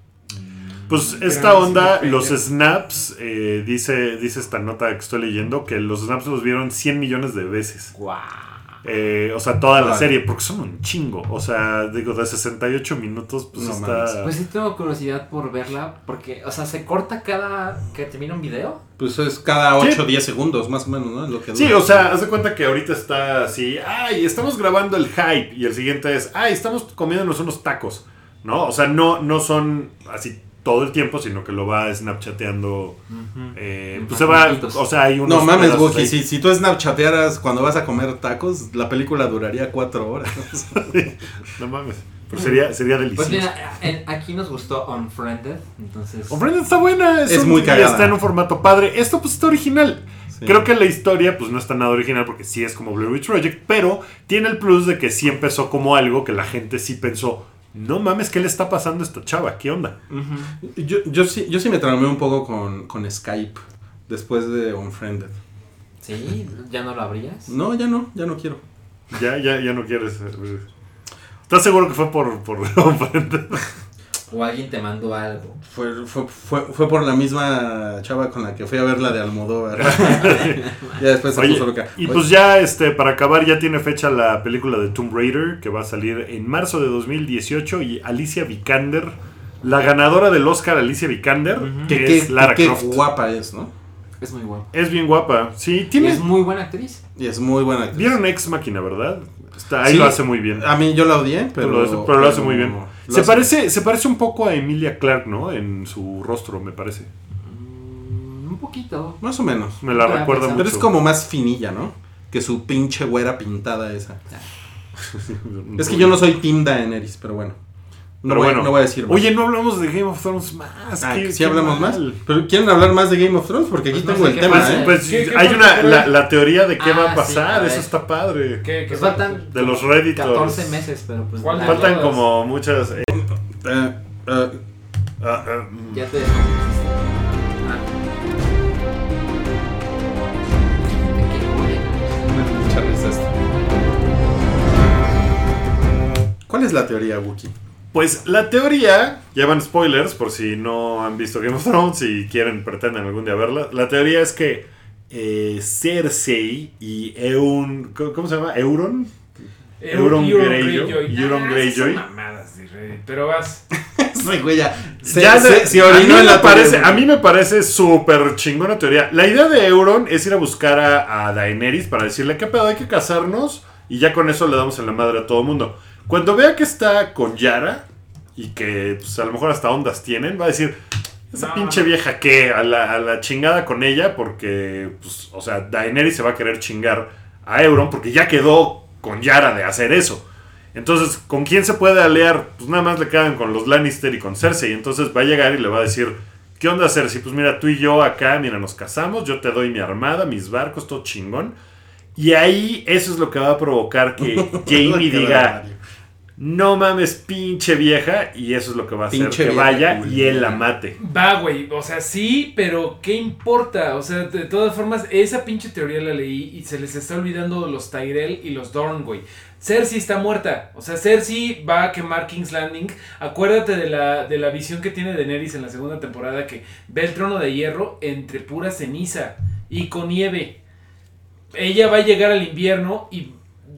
Pues Gran esta onda, los snaps, eh, dice, dice esta nota que estoy leyendo, que los snaps los vieron 100 millones de veces. Guau. Eh, o sea, toda la Vale. serie, porque son un chingo. O sea, digo, de 68 minutos, pues No está... mames. Pues sí tengo curiosidad por verla, porque, o sea, se corta cada que termina un video. pues es cada Sí. 8 o 10 segundos, más o menos, ¿no? Lo que Sí, o sea, haz de cuenta que ahorita está así, ay, estamos grabando el hype, y el siguiente es, ay, estamos comiéndonos unos tacos, ¿no? O sea, no, no son así todo el tiempo, sino que lo va snapchateando, eh, pues se va, o sea, hay unos No mames, ahí. si, si tú snapchatearas cuando vas a comer tacos, la película duraría 4 horas. [laughs] No mames, pero sería, sería Pues delicioso. mira, en- aquí nos gustó Unfriended, entonces... Unfriended está buena, es, Es un- muy y cagada. está en un formato padre. Esto pues está original. Sí. Creo que la historia pues no está nada original porque sí es como Blair Witch Project, pero tiene el plus de que sí empezó como algo que la gente sí pensó, no mames, ¿qué le está pasando a esta chava? ¿Qué onda? yo, yo, sí, yo sí me traumé un poco con, con Skype después de Unfriended. Sí, ¿ya no lo abrías? No, ya no, ya no quiero. Ya, ya, ya no quieres. ¿Estás seguro que fue por, por [laughs] Unfriended? O alguien te mandó algo. Fue, fue, fue, fue por la misma chava con la que fui a ver la de Almodóvar. [laughs] ya después se Oye, puso loca. y Oye, pues ya este para acabar ya tiene fecha la película de Tomb Raider que va a salir en marzo de 2018 y Alicia Vikander la ganadora del Oscar, Alicia Vikander, Que que qué, es Lara qué Croft. guapa es, ¿no? Es muy guapo. Es bien guapa. Sí, tiene. es muy buena actriz. Y es muy buena actriz. Vieron Ex Máquina, ¿verdad? Está, ahí Sí. lo hace muy bien. A mí yo la odié, pero, Pero, lo hace, pero lo hace muy bien. Se hace- parece, se parece un poco a Emilia Clark, ¿no? En su rostro, me parece. Mm, Un poquito. Más o menos. Me la Para recuerda pensar. mucho. Pero es como más finilla, ¿no? Que su pinche güera pintada esa. Es que yo no soy Team Daenerys, pero bueno. No, voy, bueno. no voy a decir más. Oye, no hablamos de Game of Thrones más. Ah, qué- sí qué hablamos más. Pero ¿quieren hablar más de Game of Thrones? Porque aquí Pues no tengo sé el tema, pasa. ¿eh? Pues ¿Qué- hay una la, la teoría de qué Ah, va a sí, pasar, a eso está padre. ¿Qué, qué Pues falta? faltan De los Redditors. 14 meses, pero pues. ¿Cuál de nada. Faltan como muchas. eh, Eh, eh, ah, ah, mm. Ya te. ¿Cuál es la teoría, Wookie? Pues la teoría, ya van spoilers por si no han visto Game of Thrones y quieren, pretenden algún día verla. La teoría es que eh, Cersei y Eun. ¿Cómo se llama? ¿Euron? Euron Greyjoy. Euron Ah, Greyjoy. esas son mamadas de Reddit, Pero vas. [laughs] Sí, güey, ya. Se, Ya se- de- se a, mí orinó en me la parece, a mí me parece súper chingona teoría. La idea de Euron es ir a buscar a, a Daenerys para decirle, ¿qué pedo? Hay que casarnos y ya con eso le damos en la madre a todo el mundo. Cuando vea que está con Yara y que pues, a lo mejor hasta ondas tienen, va a decir, esa No. pinche vieja que a la, a la chingada con ella porque, pues, o sea, Daenerys se va a querer chingar a Euron porque ya quedó con Yara de hacer eso. Entonces, ¿con quién se puede aliar? Pues nada más le quedan con los Lannister y con Cersei. Entonces va a llegar y le va a decir, ¿qué onda Cersei? Pues mira, tú y yo acá, mira, nos casamos, yo te doy mi armada, mis barcos, todo chingón. Y ahí eso es lo que va a provocar que [laughs] Jamie diga. No mames, pinche vieja, y eso es lo que va a hacer Pinche que vieja vaya y él la mate. Va, güey. O sea, sí, pero ¿qué importa? O sea, de todas formas, esa pinche teoría la leí y se les está olvidando los Tyrell y los Dorn, güey. Cersei está muerta. O sea, Cersei va a quemar King's Landing. Acuérdate de la, de la visión que tiene Daenerys en la segunda temporada que ve el trono de hierro entre pura ceniza y con nieve. Ella va a llegar al invierno y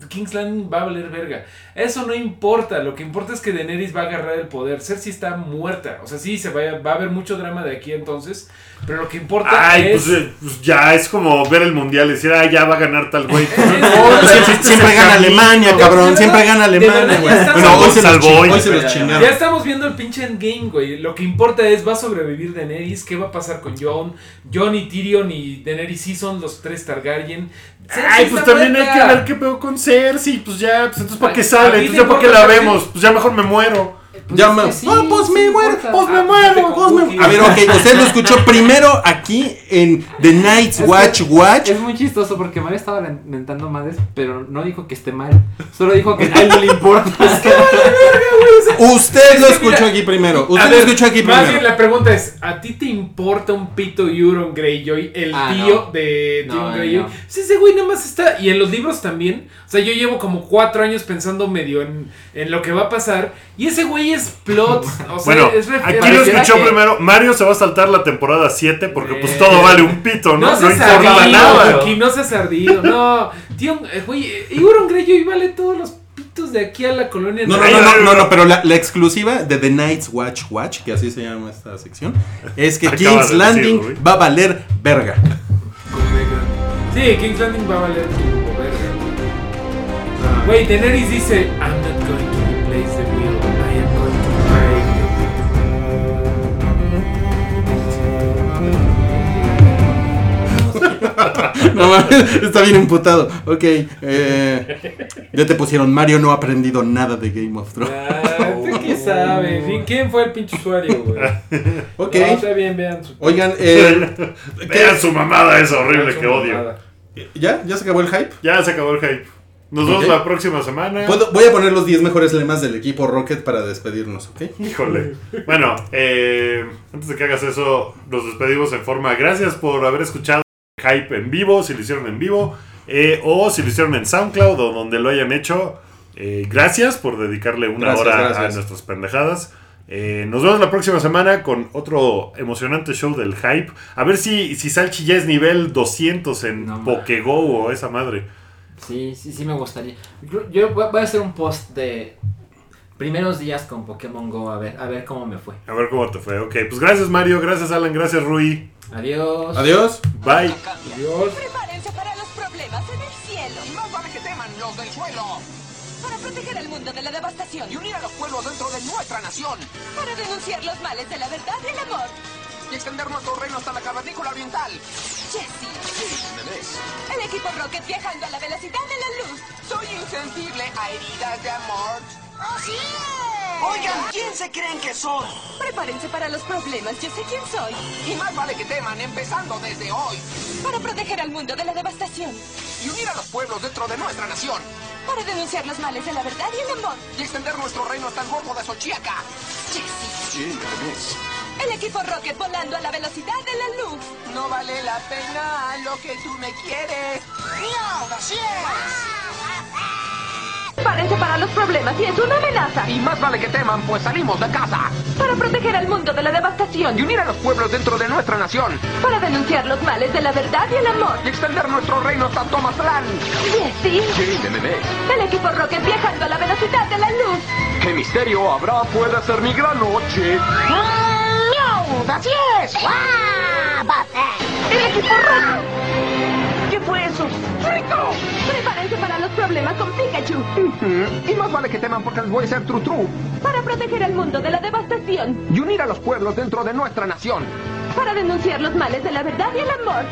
King's Landing va a valer verga. Eso no importa, lo que importa es que Daenerys va a agarrar el poder. Cersei está muerta. O sea, sí, se va a, va a haber mucho drama de aquí entonces. Pero lo que importa Ay, es. pues, pues ya es como ver el mundial y decir, ah, ya va a ganar tal güey. No, Siempre, gana. Alemania, cabrón. Siempre gana Alemania, güey. Bueno, hoy se chi- hoy. hoy se los Ya chingaron. Ya estamos viendo el pinche endgame, güey. Lo que importa es, ¿va a sobrevivir Daenerys? ¿Qué va a pasar con Jon? Jon y Tyrion y Daenerys sí son los tres Targaryen. Cersei Ay, pues también hay que ver qué pedo con Cersei. Pues ya, pues entonces ¿para qué sale? Ti Entonces ¿para qué la vemos? Pues ya mejor me muero. Pues Ya me- sí, pues sí me muero, pues me Ah, muero, pues me- Wookiee. A ver, ok, [laughs] usted lo escuchó primero aquí en The Night's Es Watch que Watch. Es muy chistoso porque Mario estaba lamentando madres, pero no dijo que esté mal. Solo dijo que a él no le importa. [laughs] Usted lo escuchó mira, aquí primero. Usted lo escuchó aquí Más bien primero. la pregunta es, ¿a ti te importa un pito Euron Greyjoy, el Ah, tío no. de Theon no, Greyjoy? no. Sí, ese güey nada más está, y en los libros también, o sea, yo llevo como cuatro años pensando medio en, en lo que va a pasar, y ese güey plot, o sea, Bueno, es aquí lo escuchó que- primero. Mario se va a saltar la temporada 7 porque pues Eh. todo vale un pito, ¿no? No, No, importa ardido, nada. Aquí no seas ardido, no. Tío, eh, güey, eh, Euron Greyjoy vale todos los pitos de aquí a la colonia. No, no, no, no, no, no, pero la, la exclusiva de The Night's Watch Watch, que así se llama esta sección, es que [laughs] King's de Landing decirlo, va a valer verga. Sí, King's Landing va a valer tu verga. Güey, Daenerys dice, I'm not going [laughs] No mames, está bien emputado. Ok, eh, ya te pusieron Mario no ha aprendido nada de Game of. Thrones. Ah, ¿tú qué sabes? ¿Y quién fue el pinche usuario, güey? Ok, No, está bien, vean su... oigan, eh, [laughs] Vean su mamada esa horrible que odio. ¿ya? ¿Ya se acabó el hype? Ya se acabó el hype. Nos vemos la próxima semana. Puedo- voy a poner los 10 mejores lemas del equipo Rocket para despedirnos, ¿ok? Híjole. Bueno, eh, antes de que hagas eso, nos despedimos en forma. Gracias por haber escuchado Hype en vivo, si lo hicieron en vivo, eh, o si lo hicieron en SoundCloud o donde lo hayan hecho. eh, gracias por dedicarle una Gracias, hora gracias. a nuestras pendejadas. Eh, nos vemos la próxima semana con otro emocionante show del Hype. A ver si, si Salchi ya es nivel 200 en No. Pokego o esa madre. Sí, sí, sí me gustaría. Yo- Yo voy voy a hacer un post de primeros días con Pokémon Go, a ver, a ver cómo me fue. A ver cómo te fue. Ok, pues gracias Mario, gracias Alan, gracias Rui. Adiós. Adiós. Bye. Adiós. Prepárense para los problemas en el cielo. Y más vale que teman los del suelo. Para proteger al mundo de la devastación. Y unir a los pueblos dentro de nuestra nación. Para denunciar los males de la verdad y el amor. Y extender nuestro reino hasta la cavernícola oriental. Jesse. El equipo Rocket viajando a la velocidad de la luz. Soy insensible a heridas de amor. ¡Así es! Oigan, ¿quién se creen que son? Prepárense para los problemas. Yo sé quién soy. Y más vale que teman, empezando desde hoy. Para proteger al mundo de la devastación. Y unir a los pueblos dentro de nuestra nación. Para denunciar los males de la verdad y el amor. Y extender nuestro reino hasta el golfo de Xochiaca. Jesse. Sí. El equipo Rocket volando a la velocidad de la luz. No vale la pena lo que tú me quieres. ¡No, así Prepárense para los problemas y es una amenaza. Y más vale que teman, pues salimos de casa. Para proteger al mundo de la devastación. Y unir a los pueblos dentro de nuestra nación. Para denunciar los males de la verdad y el amor. Y extender nuestro reino hasta Tomatlán. Jesse. Sí. El equipo Rocket viajando a la velocidad de la luz. ¿Qué misterio habrá? Puede ser mi gran noche. ¡Así es! El equipo Rocket. ¿Qué eso? ¡Rico! Prepárense para los problemas con Pikachu. Y más vale que teman porque les voy a ser tru tru. Para proteger al mundo de la devastación. Y unir a los pueblos dentro de nuestra nación. Para denunciar los males de la verdad y el amor.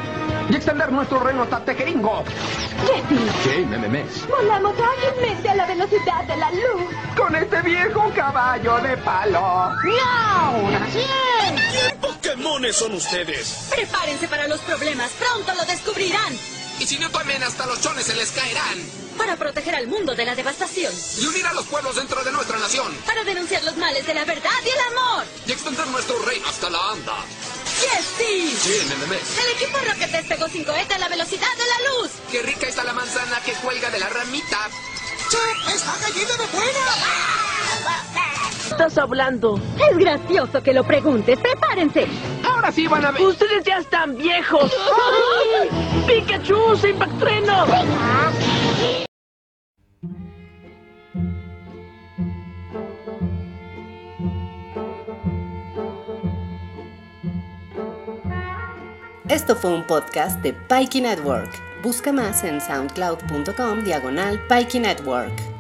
Y extender nuestro reino hasta Tejeringo. Jesse. ¿Qué, memes? Volamos ágilmente a la velocidad de la luz. Con este viejo caballo de palo. ¡Miau! ¡Así es! ¡Pokémones son ustedes! Prepárense para los problemas. Pronto lo descubrirán. Y si no tomen, hasta los chones se les caerán. Para proteger al mundo de la devastación. Y unir a los pueblos dentro de nuestra nación. Para denunciar los males de la verdad y el amor. Y extender nuestro reino hasta la anda. Jesse. Sí, memes. El equipo Rocket despegó sin cohete a la velocidad de la luz. Qué rica está la manzana que cuelga de la ramita. ¡Che! ¡Está gallina de buena! Estás hablando? Es gracioso que lo preguntes. Prepárense. Ahora sí van a ver. Ustedes ya están viejos. Pikachu, se Trueno. Esto fue un podcast de Pikey Network. Busca más en soundcloud.com diagonal Pikey Network.